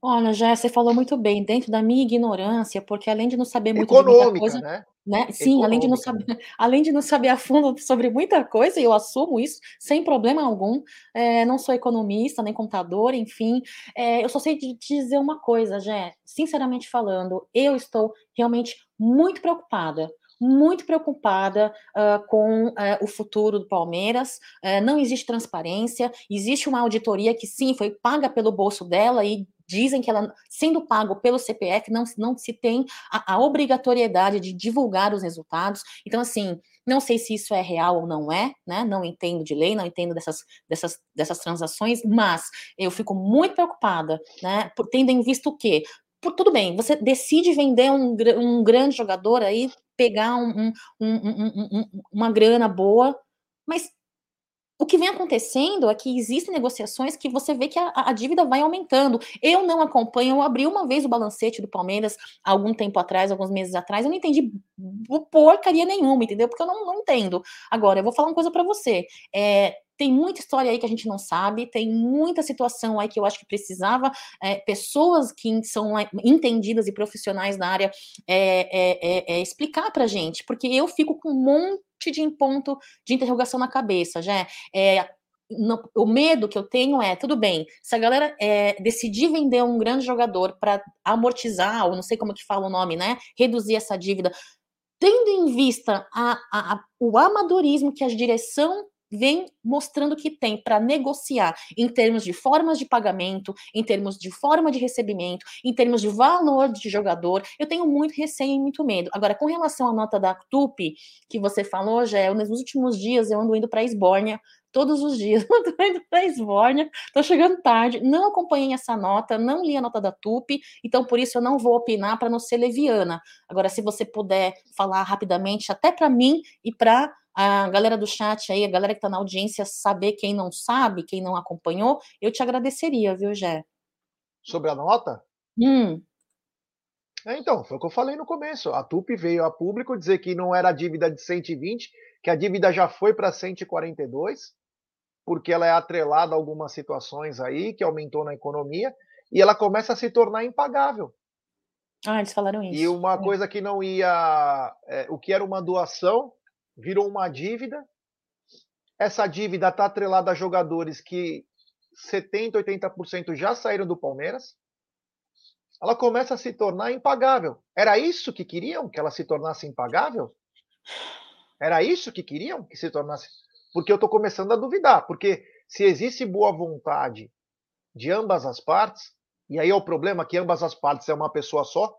Olha, já você falou muito bem, dentro da minha ignorância, porque além de não saber muito Econômica, de muita coisa, né? Né? Sim, além de, não saber, além de não saber a fundo sobre muita coisa, e eu assumo isso sem problema algum, é, não sou economista, nem contador, enfim, é, eu só sei te dizer uma coisa, Jé, sinceramente falando, eu estou realmente muito preocupada, muito preocupada uh, com uh, o futuro do Palmeiras. Uh, não existe transparência, existe uma auditoria que sim foi paga pelo bolso dela e dizem que ela, sendo pago pelo CPF, não, não se tem a, a, obrigatoriedade de divulgar os resultados. Então, assim, não sei se isso é real ou não é, né? Não entendo de lei, não entendo dessas, dessas, dessas transações, mas eu fico muito preocupada, né? Por tendo em o quê? Por, tudo bem, você decide vender um, um grande jogador aí, pegar um, um, uma grana boa, mas o que vem acontecendo é que existem negociações que você vê que a, a, dívida vai aumentando. Eu não acompanho, eu abri uma vez o balancete do Palmeiras algum tempo atrás, alguns meses atrás, eu não entendi porcaria nenhuma, entendeu? Porque eu não, não entendo. Agora, eu vou falar uma coisa para você. É, tem muita história aí que a gente não sabe, tem muita situação aí que eu acho que precisava é, pessoas que são entendidas e profissionais na área é, é, é explicar para gente, porque eu fico com um monte de ponto de interrogação na cabeça, já é, no, o medo que eu tenho é, tudo bem, se a galera é, decidir vender um grande jogador para amortizar, ou não sei como que fala o nome, né, reduzir essa dívida, tendo em vista a, a, a, o amadorismo que a direção vem mostrando que tem para negociar em termos de formas de pagamento, em termos de forma de recebimento, em termos de valor de jogador, eu tenho muito receio e muito medo. Agora, com relação à nota da TUP, que você falou, já nos últimos dias eu ando indo para Esbórnia todos os dias. Estou indo para Esbórnia, estou chegando tarde, não acompanhei essa nota, não li a nota da TUP, então por isso eu não vou opinar para não ser leviana. Agora, se você puder falar rapidamente, até para mim e para a galera do chat aí, a galera que está na audiência, saber quem não sabe, quem não acompanhou, eu te agradeceria, viu, Gé? Sobre a nota? Hum. É, então, foi o que eu falei no começo. A TUP veio a público dizer que não era dívida de 120, que a dívida já foi para 142, porque ela é atrelada a algumas situações aí que aumentou na economia e ela começa a se tornar impagável. Ah, eles falaram isso. E uma é. coisa que não ia, é, o que era uma doação virou uma dívida. Essa dívida está atrelada a jogadores que 70, 80% já saíram do Palmeiras. Ela começa a se tornar impagável. Era isso que queriam que ela se tornasse impagável? Era isso que queriam que se tornasse porque eu estou começando a duvidar. Porque se existe boa vontade de ambas as partes, e aí é o problema que ambas as partes é uma pessoa só,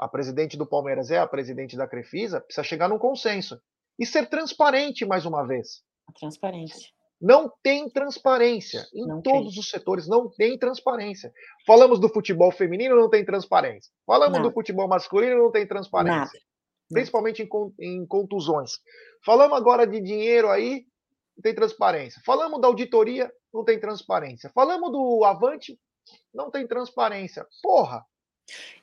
a presidente do Palmeiras é a presidente da Crefisa, precisa chegar num consenso. E ser transparente mais uma vez. A transparência. Não tem transparência. Em não todos tem. os setores não tem transparência. Falamos do futebol feminino, não tem transparência. Falamos Nada. do futebol masculino, não tem transparência. Nada. Principalmente em, em contusões. Falamos agora de dinheiro aí, não tem transparência. Falamos da auditoria, não tem transparência. Falamos do Avante, não tem transparência. Porra,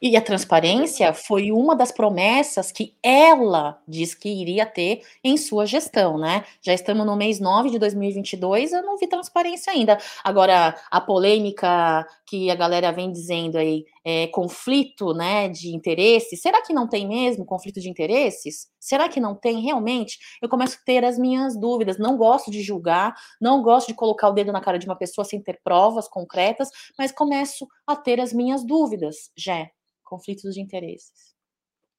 e a transparência foi uma das promessas que ela diz que iria ter em sua gestão, né? Já estamos no mês 9 de 2022, eu não vi transparência ainda. Agora, a polêmica que a galera vem dizendo aí, é, conflito né, de interesses, será que não tem mesmo conflito de interesses? Será que não tem realmente? Eu começo a ter as minhas dúvidas. Não gosto de julgar, não gosto de colocar o dedo na cara de uma pessoa sem ter provas concretas, mas começo a ter as minhas dúvidas, já conflitos de interesses.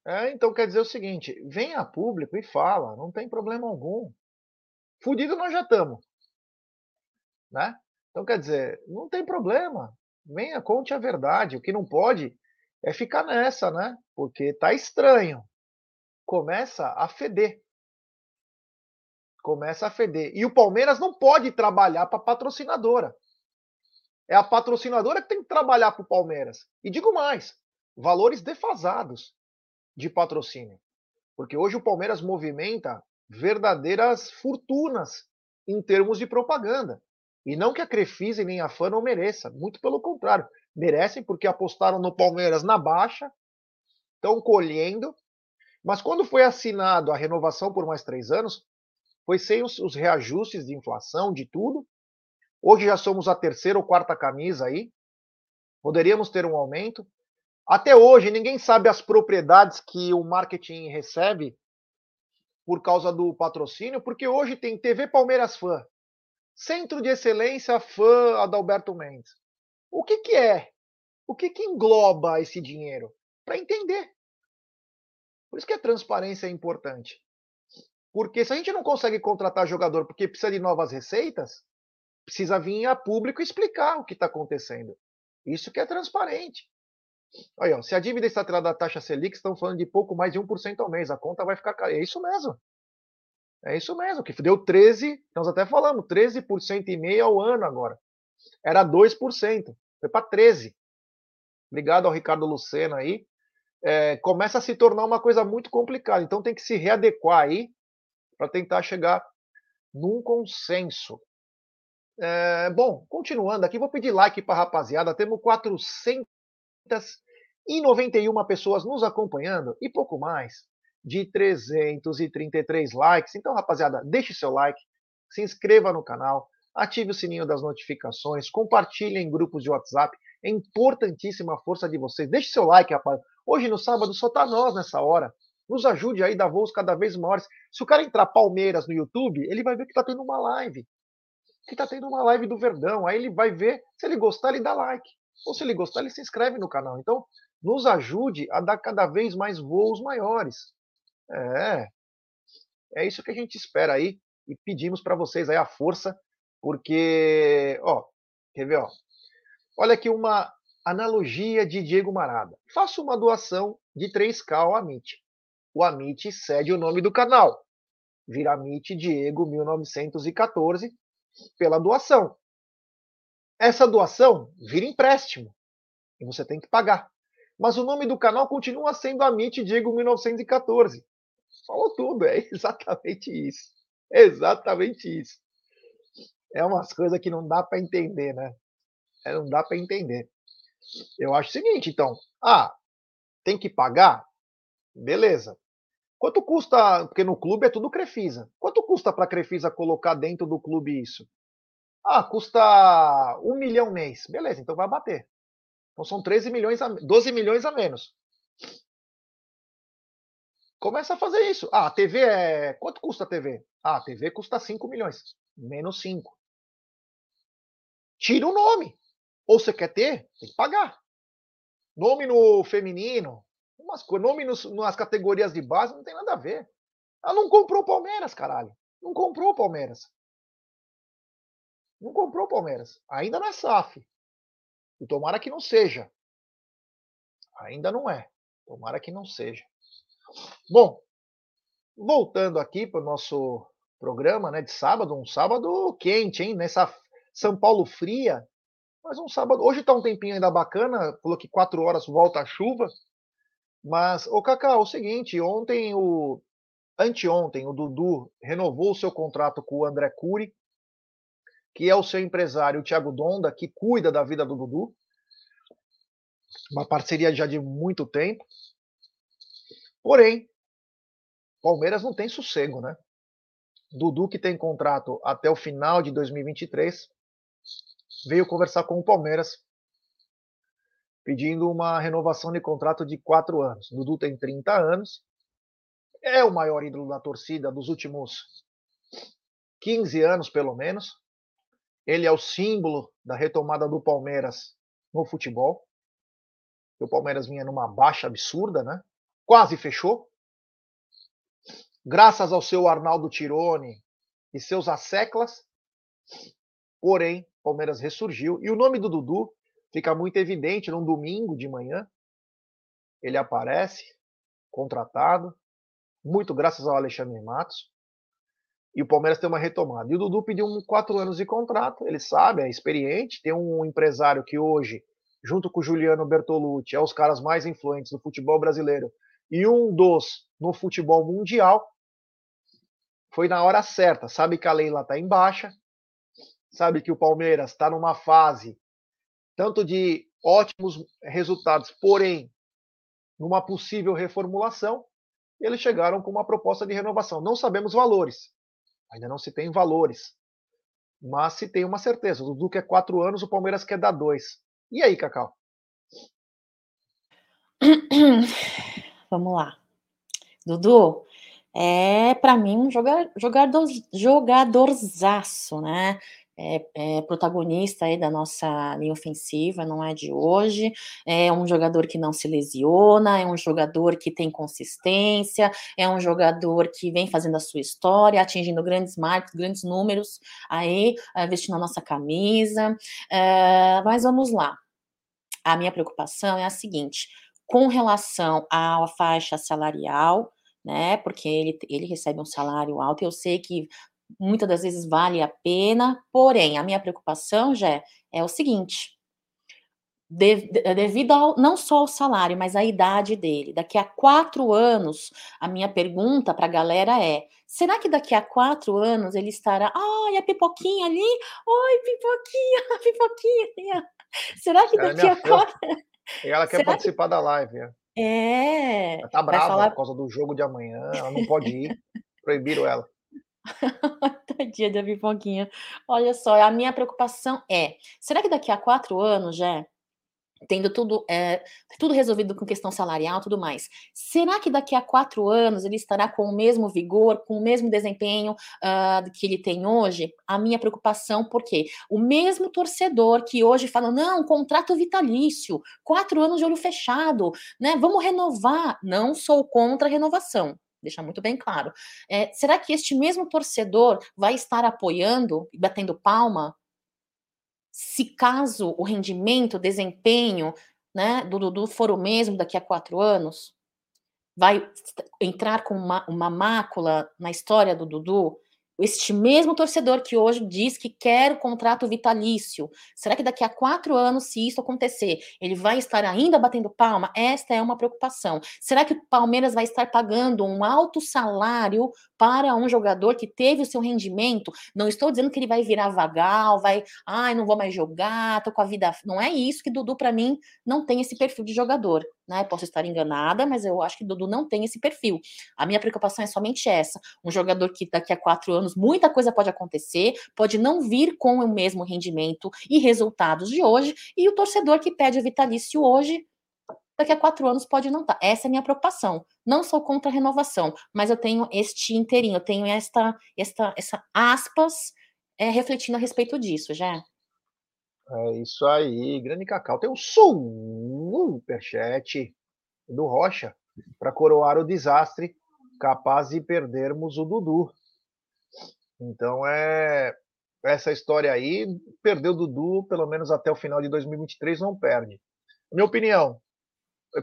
É, então quer dizer o seguinte: vem a público e fala, não tem problema algum. Fudido nós já estamos. Né? Então quer dizer, não tem problema. Venha, conte a verdade. O que não pode é ficar nessa, né? Porque tá estranho. Começa a feder. Começa a feder. E o Palmeiras não pode trabalhar para patrocinadora. É a patrocinadora que tem que trabalhar para o Palmeiras. E digo mais: valores defasados de patrocínio. Porque hoje o Palmeiras movimenta verdadeiras fortunas em termos de propaganda. E não que a Crefisa nem a FAN não mereça, muito pelo contrário. Merecem porque apostaram no Palmeiras na baixa, estão colhendo. Mas quando foi assinado a renovação por mais três anos, foi sem os, os reajustes de inflação, de tudo. Hoje já somos a terceira ou quarta camisa aí. Poderíamos ter um aumento. Até hoje, ninguém sabe as propriedades que o marketing recebe por causa do patrocínio, porque hoje tem TV Palmeiras Fã, Centro de Excelência Fã Adalberto Mendes. O que, que é? O que, que engloba esse dinheiro? Para entender. Por isso que a transparência é importante. Porque se a gente não consegue contratar jogador porque precisa de novas receitas, precisa vir a público explicar o que está acontecendo. Isso que é transparente. Se a dívida está atrelada à taxa Selic, estão falando de pouco mais de 1% ao mês. A conta vai ficar cara. É isso mesmo. É isso mesmo, que deu 13, nós até falamos, 13% e meio ao ano agora. Era 2%, foi para 13. Obrigado ao Ricardo Lucena aí. É, começa a se tornar uma coisa muito complicada. Então tem que se readequar aí para tentar chegar num consenso. É, bom, continuando aqui, vou pedir like para a rapaziada. Temos 400 e 91 pessoas nos acompanhando e pouco mais de 333 likes. Então, rapaziada, deixe seu like, se inscreva no canal, ative o sininho das notificações, compartilhe em grupos de WhatsApp. É importantíssima a força de vocês. Deixe seu like, rapaz. Hoje no sábado só tá nós nessa hora. Nos ajude aí dar voos cada vez maiores. Se o cara entrar Palmeiras no YouTube, ele vai ver que tá tendo uma live. Que tá tendo uma live do Verdão. Aí ele vai ver, se ele gostar, ele dá like. Ou se ele gostar, ele se inscreve no canal. Então, nos ajude a dar cada vez mais voos maiores. É. É isso que a gente espera aí. e pedimos para vocês aí a força, porque, ó, quer ver, ó? Olha aqui uma analogia de Diego Marada. Faça uma doação de 3K ao Amit. O Amit cede o nome do canal. Vira Amit Diego 1914 pela doação. Essa doação vira empréstimo e você tem que pagar. Mas o nome do canal continua sendo Amit Diego 1914. Falou tudo, é exatamente isso. É exatamente isso. É umas coisas que não dá para entender, né? É, não dá para entender. Eu acho o seguinte, então. Ah, tem que pagar? Beleza. Quanto custa, porque no clube é tudo Crefisa. Quanto custa para a Crefisa colocar dentro do clube isso? Ah, custa um milhão mês. Beleza, então vai bater. Então são 13 milhões, a, 12 milhões a menos. Começa a fazer isso. Ah, a TV é. Quanto custa a TV? Ah, a TV custa 5 milhões. Menos 5. Tira o nome. Ou você quer ter, tem que pagar. Nome no feminino, umas nome nos, nas categorias de base não tem nada a ver. Ela não comprou o Palmeiras, caralho. Não comprou o Palmeiras. Não comprou o Palmeiras. Ainda não é SAF. E tomara que não seja. Ainda não é. Tomara que não seja. Bom, voltando aqui para o nosso programa né, de sábado, um sábado quente, hein? Nessa São Paulo fria, mas um sábado. Hoje está um tempinho ainda bacana, falou que quatro horas volta a chuva. Mas, ô Cacá, é o seguinte, ontem o. Anteontem, o Dudu renovou o seu contrato com o André Cury, que é o seu empresário, o Thiago Donda, que cuida da vida do Dudu. Uma parceria já de muito tempo. Porém, Palmeiras não tem sossego, né? Dudu, que tem contrato até o final de 2023, veio conversar com o Palmeiras pedindo uma renovação de contrato de quatro anos. Dudu tem 30 anos, é o maior ídolo da torcida dos últimos 15 anos, pelo menos. Ele é o símbolo da retomada do Palmeiras no futebol. O Palmeiras vinha numa baixa absurda, né? Quase fechou. Graças ao seu Arnaldo Tirone e seus asseclas, porém, Palmeiras ressurgiu. E o nome do Dudu fica muito evidente num domingo de manhã. Ele aparece, contratado, muito graças ao Alexandre Matos. E o Palmeiras tem uma retomada. E o Dudu pediu um, quatro anos de contrato, ele sabe, é experiente, tem um empresário que hoje, junto com o Juliano Bertolucci, é os caras mais influentes do futebol brasileiro e um dos no futebol mundial. Foi na hora certa, sabe que a Leila está em baixa, sabe que o Palmeiras está numa fase tanto de ótimos resultados, porém, numa possível reformulação, eles chegaram com uma proposta de renovação. Não sabemos valores, ainda não se tem valores, mas se tem uma certeza. O Dudu quer quatro anos, o Palmeiras quer dar dois. E aí, Cacau? Vamos lá. Dudu, é para mim um jogador, jogador, jogadorzaço, né? É, é, protagonista aí da nossa linha ofensiva, não é de hoje. É um jogador que não se lesiona, é um jogador que tem consistência, é um jogador que vem fazendo a sua história, atingindo grandes marcos, grandes números aí, é, vestindo a nossa camisa. É, mas vamos lá. A minha preocupação é a seguinte: com relação à faixa salarial, né? Porque ele, ele recebe um salário alto, eu sei que muitas das vezes vale a pena, porém, a minha preocupação já é o seguinte: de, devido ao, não só ao salário, mas à idade dele. Daqui a quatro anos, a minha pergunta para a galera é: será que daqui a quatro anos ele estará? Ai, a pipoquinha ali, oi, pipoquinha, pipoquinha. Será que daqui a quatro. E ela quer será participar que... da live. É. Ela tá brava falar... por causa do jogo de amanhã, ela não pode ir. Proibiram ela. Tadinha da pipoquinha. Olha só, a minha preocupação é: será que daqui a quatro anos, já tendo tudo, é, tudo resolvido com questão salarial tudo mais, será que daqui a quatro anos ele estará com o mesmo vigor, com o mesmo desempenho uh, que ele tem hoje? A minha preocupação, porque o mesmo torcedor que hoje fala, não, contrato vitalício, quatro anos de olho fechado, né? Vamos renovar. Não sou contra a renovação deixar muito bem claro. É, será que este mesmo torcedor vai estar apoiando e batendo palma se caso o rendimento, o desempenho né, do Dudu for o mesmo daqui a quatro anos? Vai entrar com uma, uma mácula na história do Dudu? Este mesmo torcedor que hoje diz que quer o contrato vitalício, será que daqui a quatro anos, se isso acontecer, ele vai estar ainda batendo palma? Esta é uma preocupação. Será que o Palmeiras vai estar pagando um alto salário para um jogador que teve o seu rendimento? Não estou dizendo que ele vai virar vagal, vai, ai, não vou mais jogar, tô com a vida. Não é isso que Dudu, para mim, não tem esse perfil de jogador né? Posso estar enganada, mas eu acho que Dudu não tem esse perfil. A minha preocupação é somente essa: um jogador que daqui a quatro anos muita coisa pode acontecer, pode não vir com o mesmo rendimento e resultados de hoje, e o torcedor que pede o vitalício hoje. Daqui a quatro anos pode não estar. Tá. Essa é a minha preocupação. Não sou contra a renovação, mas eu tenho este inteirinho, eu tenho esta, esta, essa aspas é, refletindo a respeito disso, já. É isso aí, grande Cacau. Tem um superchat do Rocha para coroar o desastre, capaz de perdermos o Dudu. Então é essa história aí, perdeu o Dudu, pelo menos até o final de 2023 não perde. Minha opinião,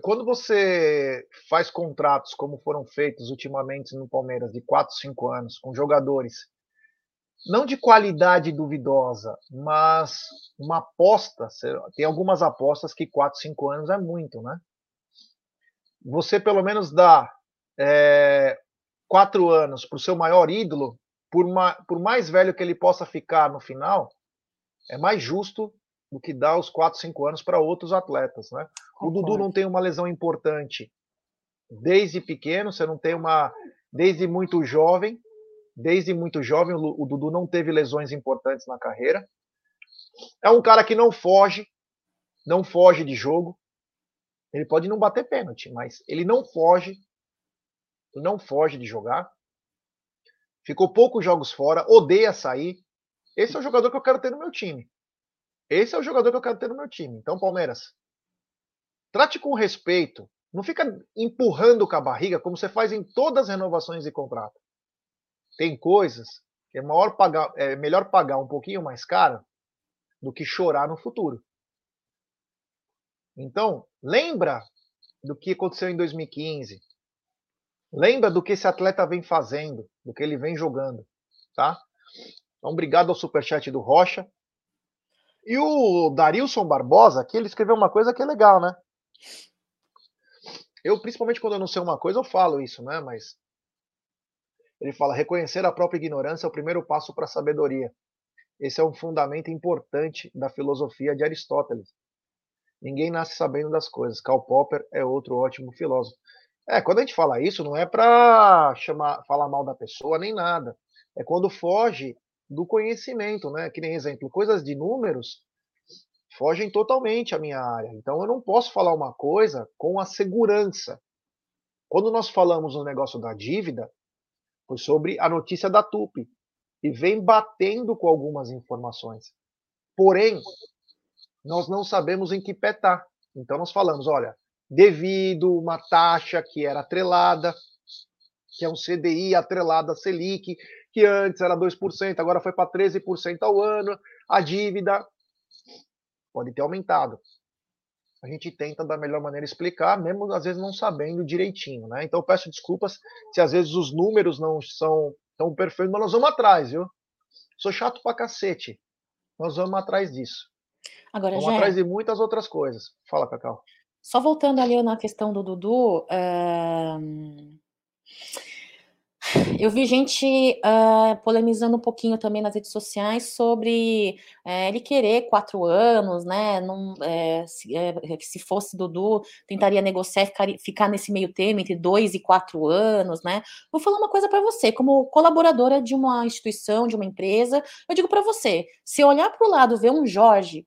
quando você faz contratos como foram feitos ultimamente no Palmeiras de 4, 5 anos com jogadores não de qualidade duvidosa, mas uma aposta. Tem algumas apostas que 4, 5 anos é muito, né? Você pelo menos dá é, quatro anos para o seu maior ídolo, por, uma, por mais velho que ele possa ficar no final, é mais justo do que dar os 4, 5 anos para outros atletas, né? O Dudu não tem uma lesão importante desde pequeno, você não tem uma desde muito jovem, desde muito jovem, o Dudu não teve lesões importantes na carreira. É um cara que não foge, não foge de jogo. Ele pode não bater pênalti, mas ele não foge, não foge de jogar. Ficou poucos jogos fora, odeia sair. Esse é o jogador que eu quero ter no meu time. Esse é o jogador que eu quero ter no meu time. Então, Palmeiras, trate com respeito. Não fica empurrando com a barriga como você faz em todas as renovações de contrato tem coisas que é, maior pagar, é melhor pagar um pouquinho mais caro do que chorar no futuro. Então, lembra do que aconteceu em 2015. Lembra do que esse atleta vem fazendo, do que ele vem jogando, tá? Então, obrigado ao superchat do Rocha. E o Darilson Barbosa, aqui ele escreveu uma coisa que é legal, né? Eu, principalmente quando eu não sei uma coisa, eu falo isso, né? Mas ele fala: reconhecer a própria ignorância é o primeiro passo para a sabedoria. Esse é um fundamento importante da filosofia de Aristóteles. Ninguém nasce sabendo das coisas. Karl Popper é outro ótimo filósofo. É, quando a gente fala isso, não é para chamar, falar mal da pessoa nem nada. É quando foge do conhecimento, né? Que nem exemplo, coisas de números fogem totalmente à minha área. Então eu não posso falar uma coisa com a segurança. Quando nós falamos no negócio da dívida, foi sobre a notícia da TUP e vem batendo com algumas informações. Porém, nós não sabemos em que pé está. Então nós falamos, olha, devido uma taxa que era atrelada, que é um CDI atrelado à Selic, que antes era 2%, agora foi para 13% ao ano, a dívida pode ter aumentado a gente tenta da melhor maneira explicar, mesmo às vezes não sabendo direitinho, né? Então eu peço desculpas se às vezes os números não são tão perfeitos, mas nós vamos atrás, viu? Sou chato pra cacete. Nós vamos atrás disso. Agora, vamos atrás de muitas outras coisas. Fala, Cacau. Só voltando ali na questão do Dudu, uh... Eu vi gente uh, polemizando um pouquinho também nas redes sociais sobre é, ele querer quatro anos, né? Não, é, se, é, se, fosse Dudu, tentaria negociar e ficar, ficar, nesse meio termo entre dois e quatro anos, né? Vou falar uma coisa para você, como colaboradora de uma instituição, de uma empresa, eu digo para você: se olhar para o lado, ver um Jorge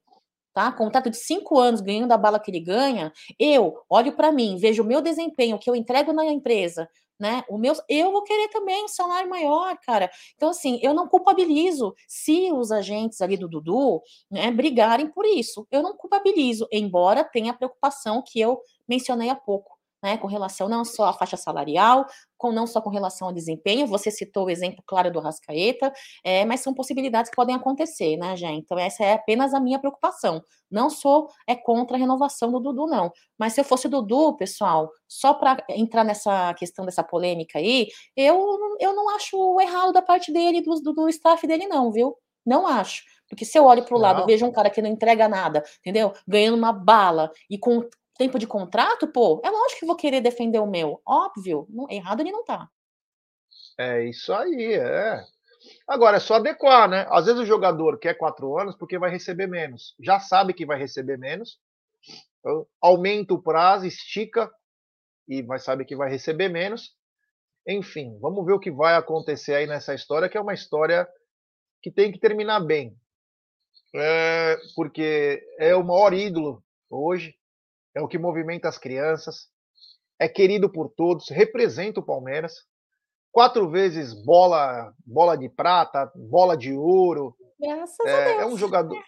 tá? Contrato de cinco anos ganhando a bala que ele ganha, eu olho para mim, vejo o meu desempenho, o que eu entrego na empresa, né? O meu, eu vou querer também um salário maior, cara. Então, assim, eu não culpabilizo se os agentes ali do Dudu né, brigarem por isso. Eu não culpabilizo, embora tenha a preocupação que eu mencionei há pouco. Né, com relação não só à faixa salarial, com, não só com relação ao desempenho, você citou o exemplo claro do Rascaeta, é, mas são possibilidades que podem acontecer, né, gente? Então, essa é apenas a minha preocupação. Não sou é contra a renovação do Dudu, não. Mas se eu fosse Dudu, pessoal, só para entrar nessa questão dessa polêmica aí, eu, eu não acho errado da parte dele, do, do, do staff dele, não, viu? Não acho. Porque se eu olho para o lado, vejo um cara que não entrega nada, entendeu? Ganhando uma bala e com tempo de contrato, pô, é lógico que vou querer defender o meu. Óbvio, não, errado ele não tá. É isso aí, é. Agora, é só adequar, né? Às vezes o jogador quer quatro anos porque vai receber menos. Já sabe que vai receber menos. Então, aumenta o prazo, estica e vai saber que vai receber menos. Enfim, vamos ver o que vai acontecer aí nessa história, que é uma história que tem que terminar bem. É, porque é o maior ídolo hoje é o que movimenta as crianças, é querido por todos, representa o Palmeiras. Quatro vezes bola, bola de prata, bola de ouro. Graças é, a Deus. É um jogador.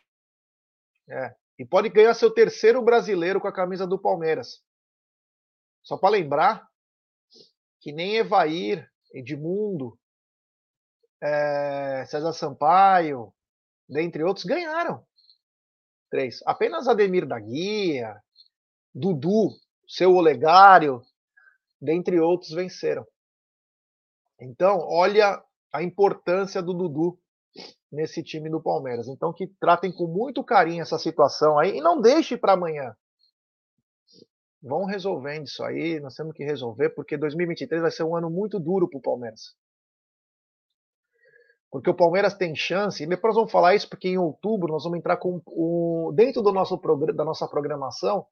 É, e pode ganhar seu terceiro brasileiro com a camisa do Palmeiras. Só para lembrar que nem Evair, Edmundo, é, César Sampaio, dentre outros, ganharam. Três. Apenas Ademir da Guia, Dudu, seu Olegário, dentre outros, venceram. Então, olha a importância do Dudu nesse time do Palmeiras. Então, que tratem com muito carinho essa situação aí e não deixe para amanhã. Vão resolvendo isso aí, nós temos que resolver, porque 2023 vai ser um ano muito duro para o Palmeiras. Porque o Palmeiras tem chance, e depois vamos falar isso, porque em outubro nós vamos entrar com o. Dentro do nosso, da nossa programação,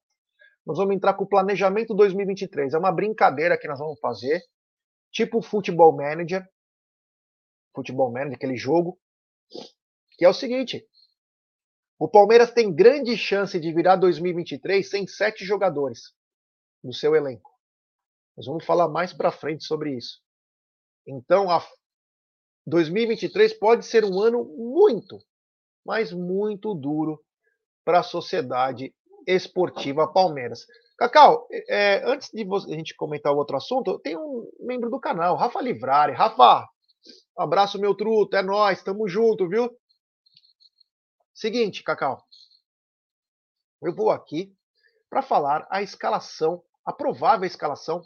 nós vamos entrar com o planejamento 2023. É uma brincadeira que nós vamos fazer, tipo Futebol Manager, Futebol Manager, aquele jogo, que é o seguinte: o Palmeiras tem grande chance de virar 2023 sem sete jogadores no seu elenco. Nós vamos falar mais para frente sobre isso. Então, a 2023 pode ser um ano muito, mas muito duro para a sociedade Esportiva Palmeiras. Cacau, é, antes de a gente comentar o outro assunto, tem um membro do canal, Rafa Livrari. Rafa, abraço meu truto, é nós, tamo junto, viu? Seguinte, Cacau, eu vou aqui para falar a escalação, a provável escalação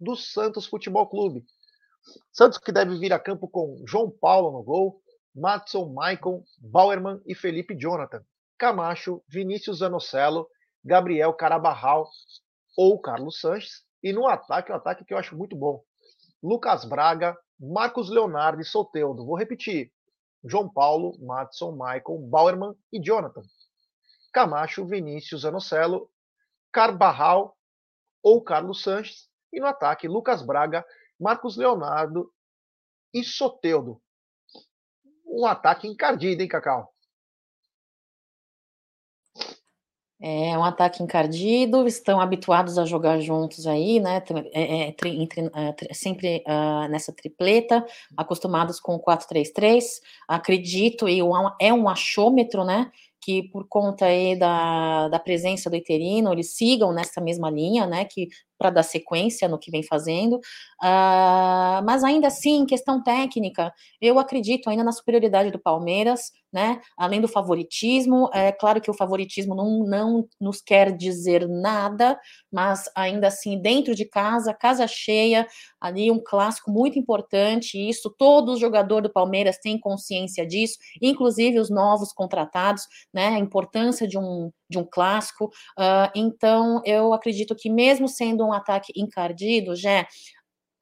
do Santos Futebol Clube. Santos que deve vir a campo com João Paulo no gol, Matson, Maicon, Bauerman e Felipe Jonathan. Camacho, Vinícius Zanocelo, Gabriel Carabarral ou Carlos Sanches. E no ataque, um ataque que eu acho muito bom. Lucas Braga, Marcos Leonardo e Soteudo. Vou repetir. João Paulo, Matson, Michael, Bauerman e Jonathan. Camacho, Vinícius Zanocelo, Carbarral ou Carlos Sanches. E no ataque, Lucas Braga, Marcos Leonardo e Soteudo. Um ataque encardido, hein, Cacau? É um ataque encardido, estão habituados a jogar juntos aí, né? É, é, é, sempre uh, nessa tripleta, acostumados com o 4-3-3. Acredito, e é um achômetro, né? Que por conta aí da, da presença do Iterino, eles sigam nessa mesma linha, né? Que para dar sequência no que vem fazendo. Uh, mas ainda assim, questão técnica, eu acredito ainda na superioridade do Palmeiras, né? Além do favoritismo, é claro que o favoritismo não, não nos quer dizer nada, mas ainda assim, dentro de casa, casa cheia, ali um clássico muito importante. Isso todo jogador do Palmeiras tem consciência disso, inclusive os novos contratados, né? A importância de um de um clássico. Uh, então, eu acredito que mesmo sendo um ataque encardido, já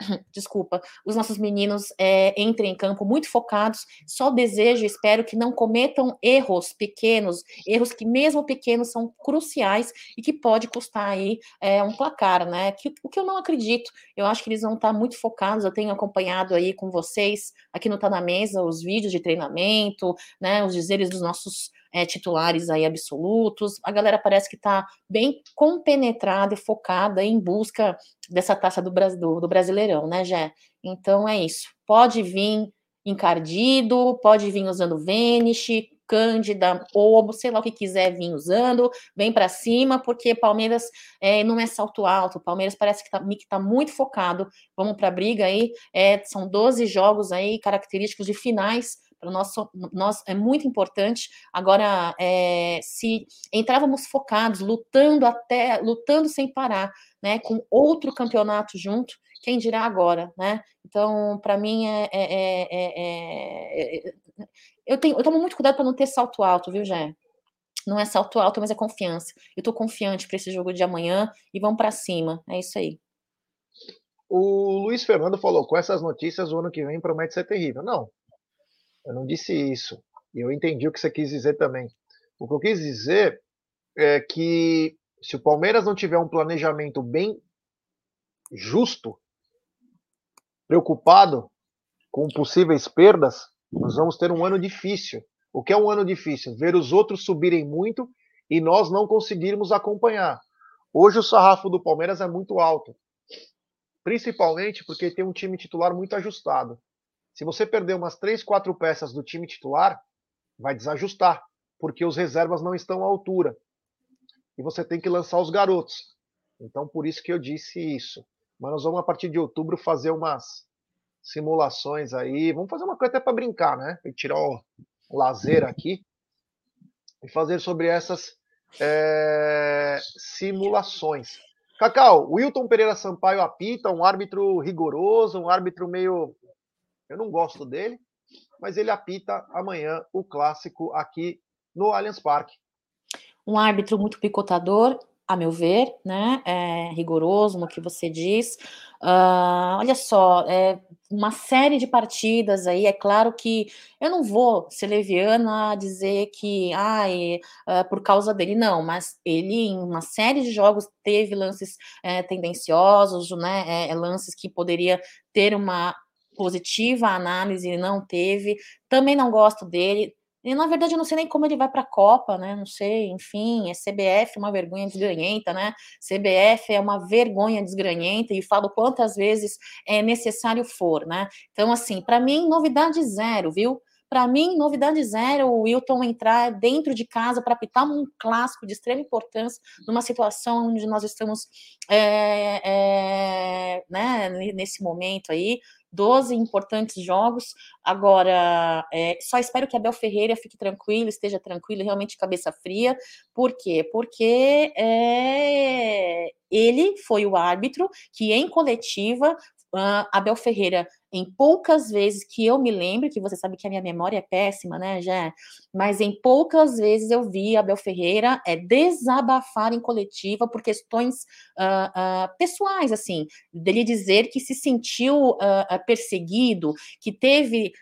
desculpa, os nossos meninos é, entrem em campo muito focados. Só desejo, espero que não cometam erros pequenos, erros que mesmo pequenos são cruciais e que pode custar aí é, um placar, né? Que, o que eu não acredito. Eu acho que eles vão estar muito focados. Eu tenho acompanhado aí com vocês aqui no Tá na Mesa os vídeos de treinamento, né? Os dizeres dos nossos é, titulares aí absolutos. A galera parece que está bem compenetrada e focada em busca dessa taça do, do, do Brasileirão, né, Jé? Então é isso. Pode vir encardido, pode vir usando Vanish, Cândida, ou sei lá o que quiser vir usando, vem para cima, porque Palmeiras é, não é salto alto, Palmeiras parece que está tá muito focado, vamos para a briga aí, é, são 12 jogos aí característicos de finais, para nós, nós é muito importante. Agora, é, se entrávamos focados, lutando até, lutando sem parar, né, com outro campeonato junto, quem dirá agora, né? Então, para mim, é, é, é, eu, tenho, eu tomo muito cuidado para não ter salto alto, viu, Jé? Não é salto alto, mas é confiança. Eu estou confiante para esse jogo de amanhã e vamos para cima. É isso aí. O Luiz Fernando falou: com essas notícias, o ano que vem promete ser terrível. Não, eu não disse isso. E eu entendi o que você quis dizer também. O que eu quis dizer é que se o Palmeiras não tiver um planejamento bem justo, preocupado com possíveis perdas, nós vamos ter um ano difícil. O que é um ano difícil? Ver os outros subirem muito e nós não conseguirmos acompanhar. Hoje o sarrafo do Palmeiras é muito alto, principalmente porque tem um time titular muito ajustado. Se você perder umas três, quatro peças do time titular, vai desajustar, porque os reservas não estão à altura. E você tem que lançar os garotos. Então, por isso que eu disse isso. Mas nós vamos, a partir de outubro, fazer umas simulações aí. Vamos fazer uma coisa até para brincar, né? E tirar o lazer aqui e fazer sobre essas é, simulações. Cacau, Wilton Pereira Sampaio apita, um árbitro rigoroso, um árbitro meio eu não gosto dele, mas ele apita amanhã o clássico aqui no Allianz Parque. Um árbitro muito picotador, a meu ver, né? É, rigoroso no que você diz. Uh, olha só, é uma série de partidas aí. É claro que eu não vou ser leviana dizer que, ai, uh, por causa dele, não, mas ele, em uma série de jogos, teve lances é, tendenciosos, né? É, lances que poderia ter uma positiva a análise, ele não teve. Também não gosto dele. E na verdade eu não sei nem como ele vai para a Copa, né? Não sei, enfim, é CBF uma vergonha desgranhenta, né? CBF é uma vergonha desgranhenta e falo quantas vezes é necessário for, né? Então assim, para mim novidade zero, viu? Para mim, novidade zero, o Wilton entrar dentro de casa para apitar um clássico de extrema importância, numa situação onde nós estamos é, é, né, nesse momento aí, 12 importantes jogos. Agora, é, só espero que Abel Ferreira fique tranquilo, esteja tranquilo, realmente cabeça fria. Por quê? Porque é, ele foi o árbitro que, em coletiva, uh, Abel Ferreira em poucas vezes que eu me lembro, que você sabe que a minha memória é péssima, né, já, mas em poucas vezes eu vi Abel Ferreira é, desabafar em coletiva por questões uh, uh, pessoais, assim, dele dizer que se sentiu uh, perseguido, que teve,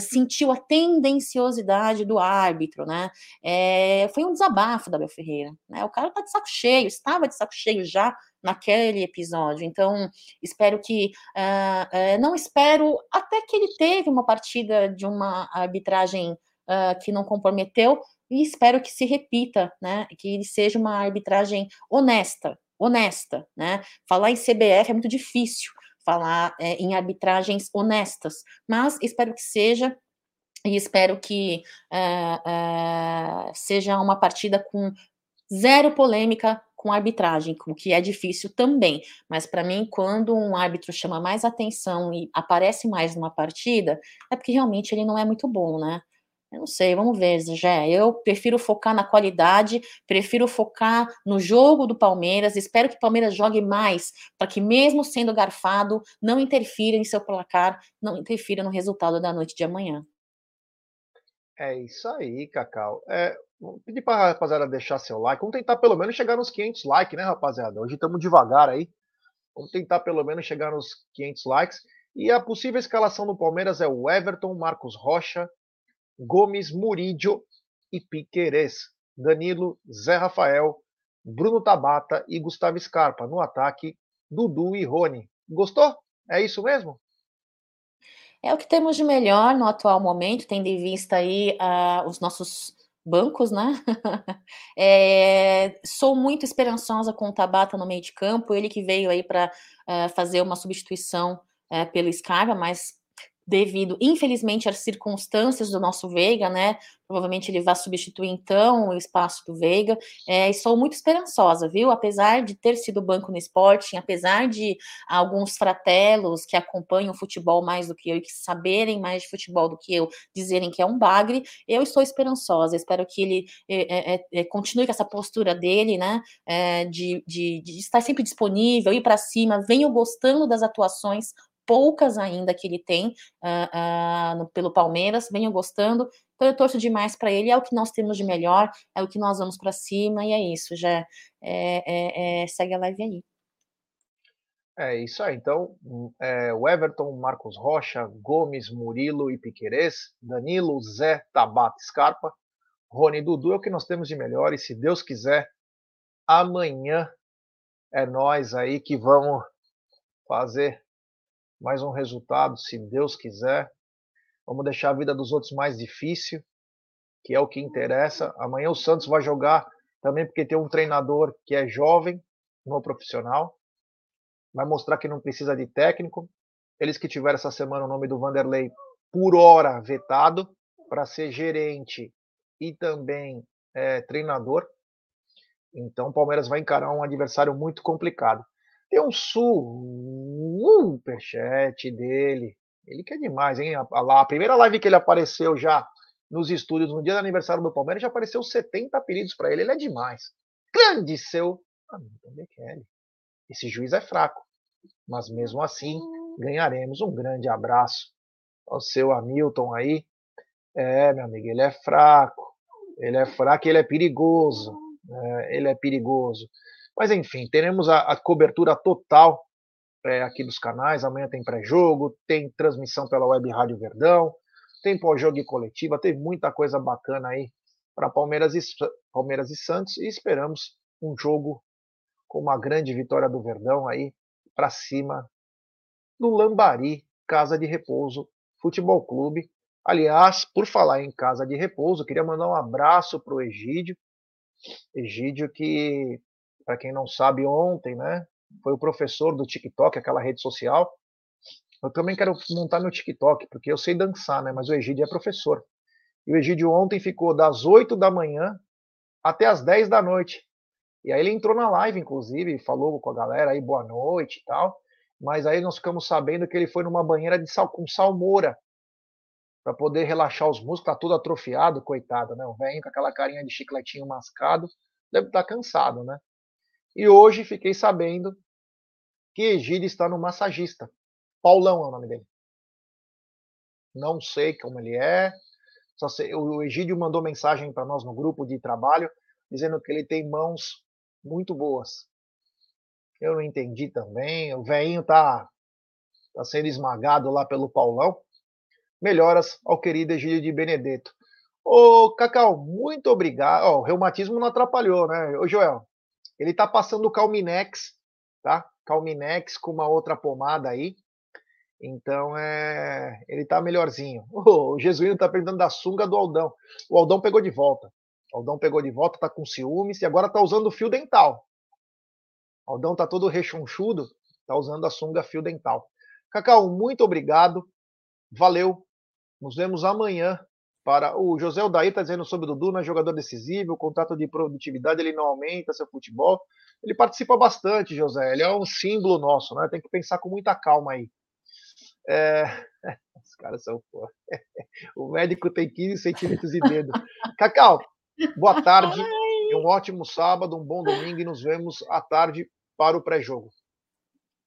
sentiu a tendenciosidade do árbitro, né, é, foi um desabafo da Abel Ferreira, né, o cara tá de saco cheio, estava de saco cheio já naquele episódio. Então, espero que. Uh, uh, não espero. Até que ele teve uma partida de uma arbitragem uh, que não comprometeu, e espero que se repita, né? Que ele seja uma arbitragem honesta. Honesta, né? Falar em CBF é muito difícil, falar é, em arbitragens honestas, mas espero que seja e espero que seja uma partida com zero polêmica, com arbitragem, o que é difícil também. Mas para mim, quando um árbitro chama mais atenção e aparece mais numa partida, é porque realmente ele não é muito bom, né? Eu não sei, vamos ver, Zé. Eu prefiro focar na qualidade, prefiro focar no jogo do Palmeiras. Espero que o Palmeiras jogue mais, para que, mesmo sendo garfado, não interfira em seu placar, não interfira no resultado da noite de amanhã. É isso aí, Cacau. É, Vou pedir para a rapaziada deixar seu like. Vamos tentar pelo menos chegar nos 500 likes, né, rapaziada? Hoje estamos devagar aí. Vamos tentar pelo menos chegar nos 500 likes. E a possível escalação do Palmeiras é o Everton, Marcos Rocha, Gomes, Murídio e Piquerez. Danilo, Zé Rafael, Bruno Tabata e Gustavo Scarpa. No ataque, Dudu e Rony. Gostou? É isso mesmo? É o que temos de melhor no atual momento, tendo em vista aí uh, os nossos bancos, né? é, sou muito esperançosa com o Tabata no meio de campo, ele que veio aí para uh, eh, fazer uma substituição uh, pelo Scarpa, mas devido, infelizmente, às circunstâncias do nosso Veiga, né? Provavelmente ele vai substituir então o espaço do Veiga. É, e sou muito esperançosa, viu? Apesar de ter sido banco no Sporting, apesar de alguns fratelos que acompanham o futebol mais do que eu e que saberem mais de futebol do que eu dizerem que é um bagre, eu estou esperançosa. Espero que ele é, é, é continue com essa postura dele, né? É, de, de, de estar sempre disponível, ir para cima, venho gostando das atuações poucas ainda que ele tem uh, uh, no, pelo Palmeiras, venho gostando. Então eu torço demais para ele, é o que nós temos de melhor, é o que nós vamos para cima, e é isso, já é, é, é, segue a live aí. É isso aí. Então, é, o Everton, Marcos Rocha, Gomes, Murilo e Piquerez, Danilo, Zé, Tabata, Scarpa, Rony Dudu é o que nós temos de melhor. E se Deus quiser, amanhã é nós aí que vamos fazer mais um resultado, se Deus quiser. Vamos deixar a vida dos outros mais difícil, que é o que interessa. Amanhã o Santos vai jogar também porque tem um treinador que é jovem, no profissional. Vai mostrar que não precisa de técnico. Eles que tiveram essa semana o nome do Vanderlei por hora vetado para ser gerente e também é, treinador. Então o Palmeiras vai encarar um adversário muito complicado. Tem um superchat dele. Ele quer demais, hein? A, a, primeira live que ele apareceu já nos estúdios no dia do aniversário do Palmeiras já apareceu 70 apelidos para ele. Ele é demais. Grande seu. Bekele. Esse juiz é fraco. Mas mesmo assim, ganharemos. Um grande abraço ao seu Hamilton aí. É, meu amigo, ele é fraco. Ele é fraco ele é perigoso. É, ele é perigoso. Mas enfim, teremos a, a cobertura total é, aqui dos canais. Amanhã tem pré-jogo, tem transmissão pela Web Rádio Verdão, tem pós-jogo e coletiva, tem muita coisa bacana aí para Palmeiras e, Palmeiras e Santos e esperamos um jogo com uma grande vitória do Verdão aí para cima do Lambari, Casa de Repouso Futebol Clube. Aliás, por falar em Casa de Repouso, queria mandar um abraço para o Egídio. Egídio que para quem não sabe, ontem, né? Foi o professor do TikTok, aquela rede social. Eu também quero montar meu TikTok, porque eu sei dançar, né? Mas o Egídio é professor. E o Egídio ontem ficou das 8 da manhã até as 10 da noite. E aí ele entrou na live, inclusive, falou com a galera aí boa noite e tal. Mas aí nós ficamos sabendo que ele foi numa banheira de sal, com salmoura para poder relaxar os músculos, tá todo atrofiado, coitado, né? O velho com aquela carinha de chicletinho mascado, deve estar tá cansado, né? E hoje fiquei sabendo que Egídio está no massagista. Paulão é o nome dele. Não sei como ele é. Sei, o Egídio mandou mensagem para nós no grupo de trabalho dizendo que ele tem mãos muito boas. Eu não entendi também. O velhinho tá, tá sendo esmagado lá pelo Paulão. Melhoras ao querido Egídio de Benedetto. Ô, Cacau, muito obrigado. Oh, o reumatismo não atrapalhou, né? Ô, Joel, ele está passando o Calminex, tá? Calminex com uma outra pomada aí. Então, é, ele está melhorzinho. O Jesuíno está perguntando da sunga do Aldão. O Aldão pegou de volta. O Aldão pegou de volta, está com ciúmes e agora está usando fio dental. O Aldão está todo rechonchudo, está usando a sunga fio dental. Cacau, muito obrigado. Valeu. Nos vemos amanhã para o José Odaí está dizendo sobre o Dudu, não é jogador decisivo, o contrato de produtividade ele não aumenta seu futebol. Ele participa bastante, José. Ele é um símbolo nosso, né? Tem que pensar com muita calma aí. É... Os caras são porra. O médico tem 15 centímetros de dedo. Cacau, boa tarde. Um ótimo sábado, um bom domingo e nos vemos à tarde para o pré-jogo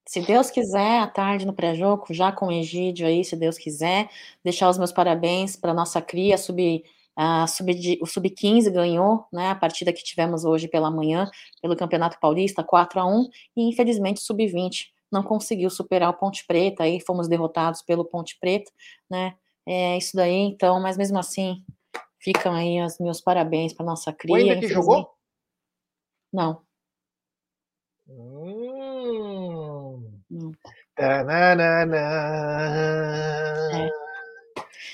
se Deus quiser, à tarde no pré-jogo, já com o Egídio aí, se Deus quiser, deixar os meus parabéns para nossa cria, sub, uh, sub, o Sub-15 ganhou, né, a partida que tivemos hoje pela manhã, pelo Campeonato Paulista, 4 a 1 e infelizmente o Sub-20 não conseguiu superar o Ponte Preta, aí fomos derrotados pelo Ponte Preta, né, é isso daí, então, mas mesmo assim, ficam aí os meus parabéns para nossa cria. O ainda que jogou? Não. É.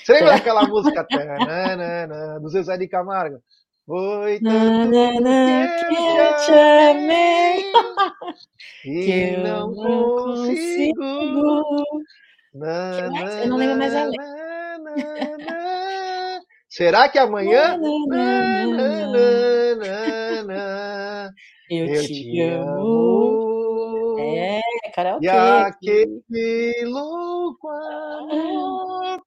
Você lembra daquela música do Zezé de Camargo? Foi tanto que eu te amei que não consigo Na, mais? na, Eu não lembro mais a letra. Será que amanhã? Eu, Eu te, amo. É, Carol E aquele louco amor.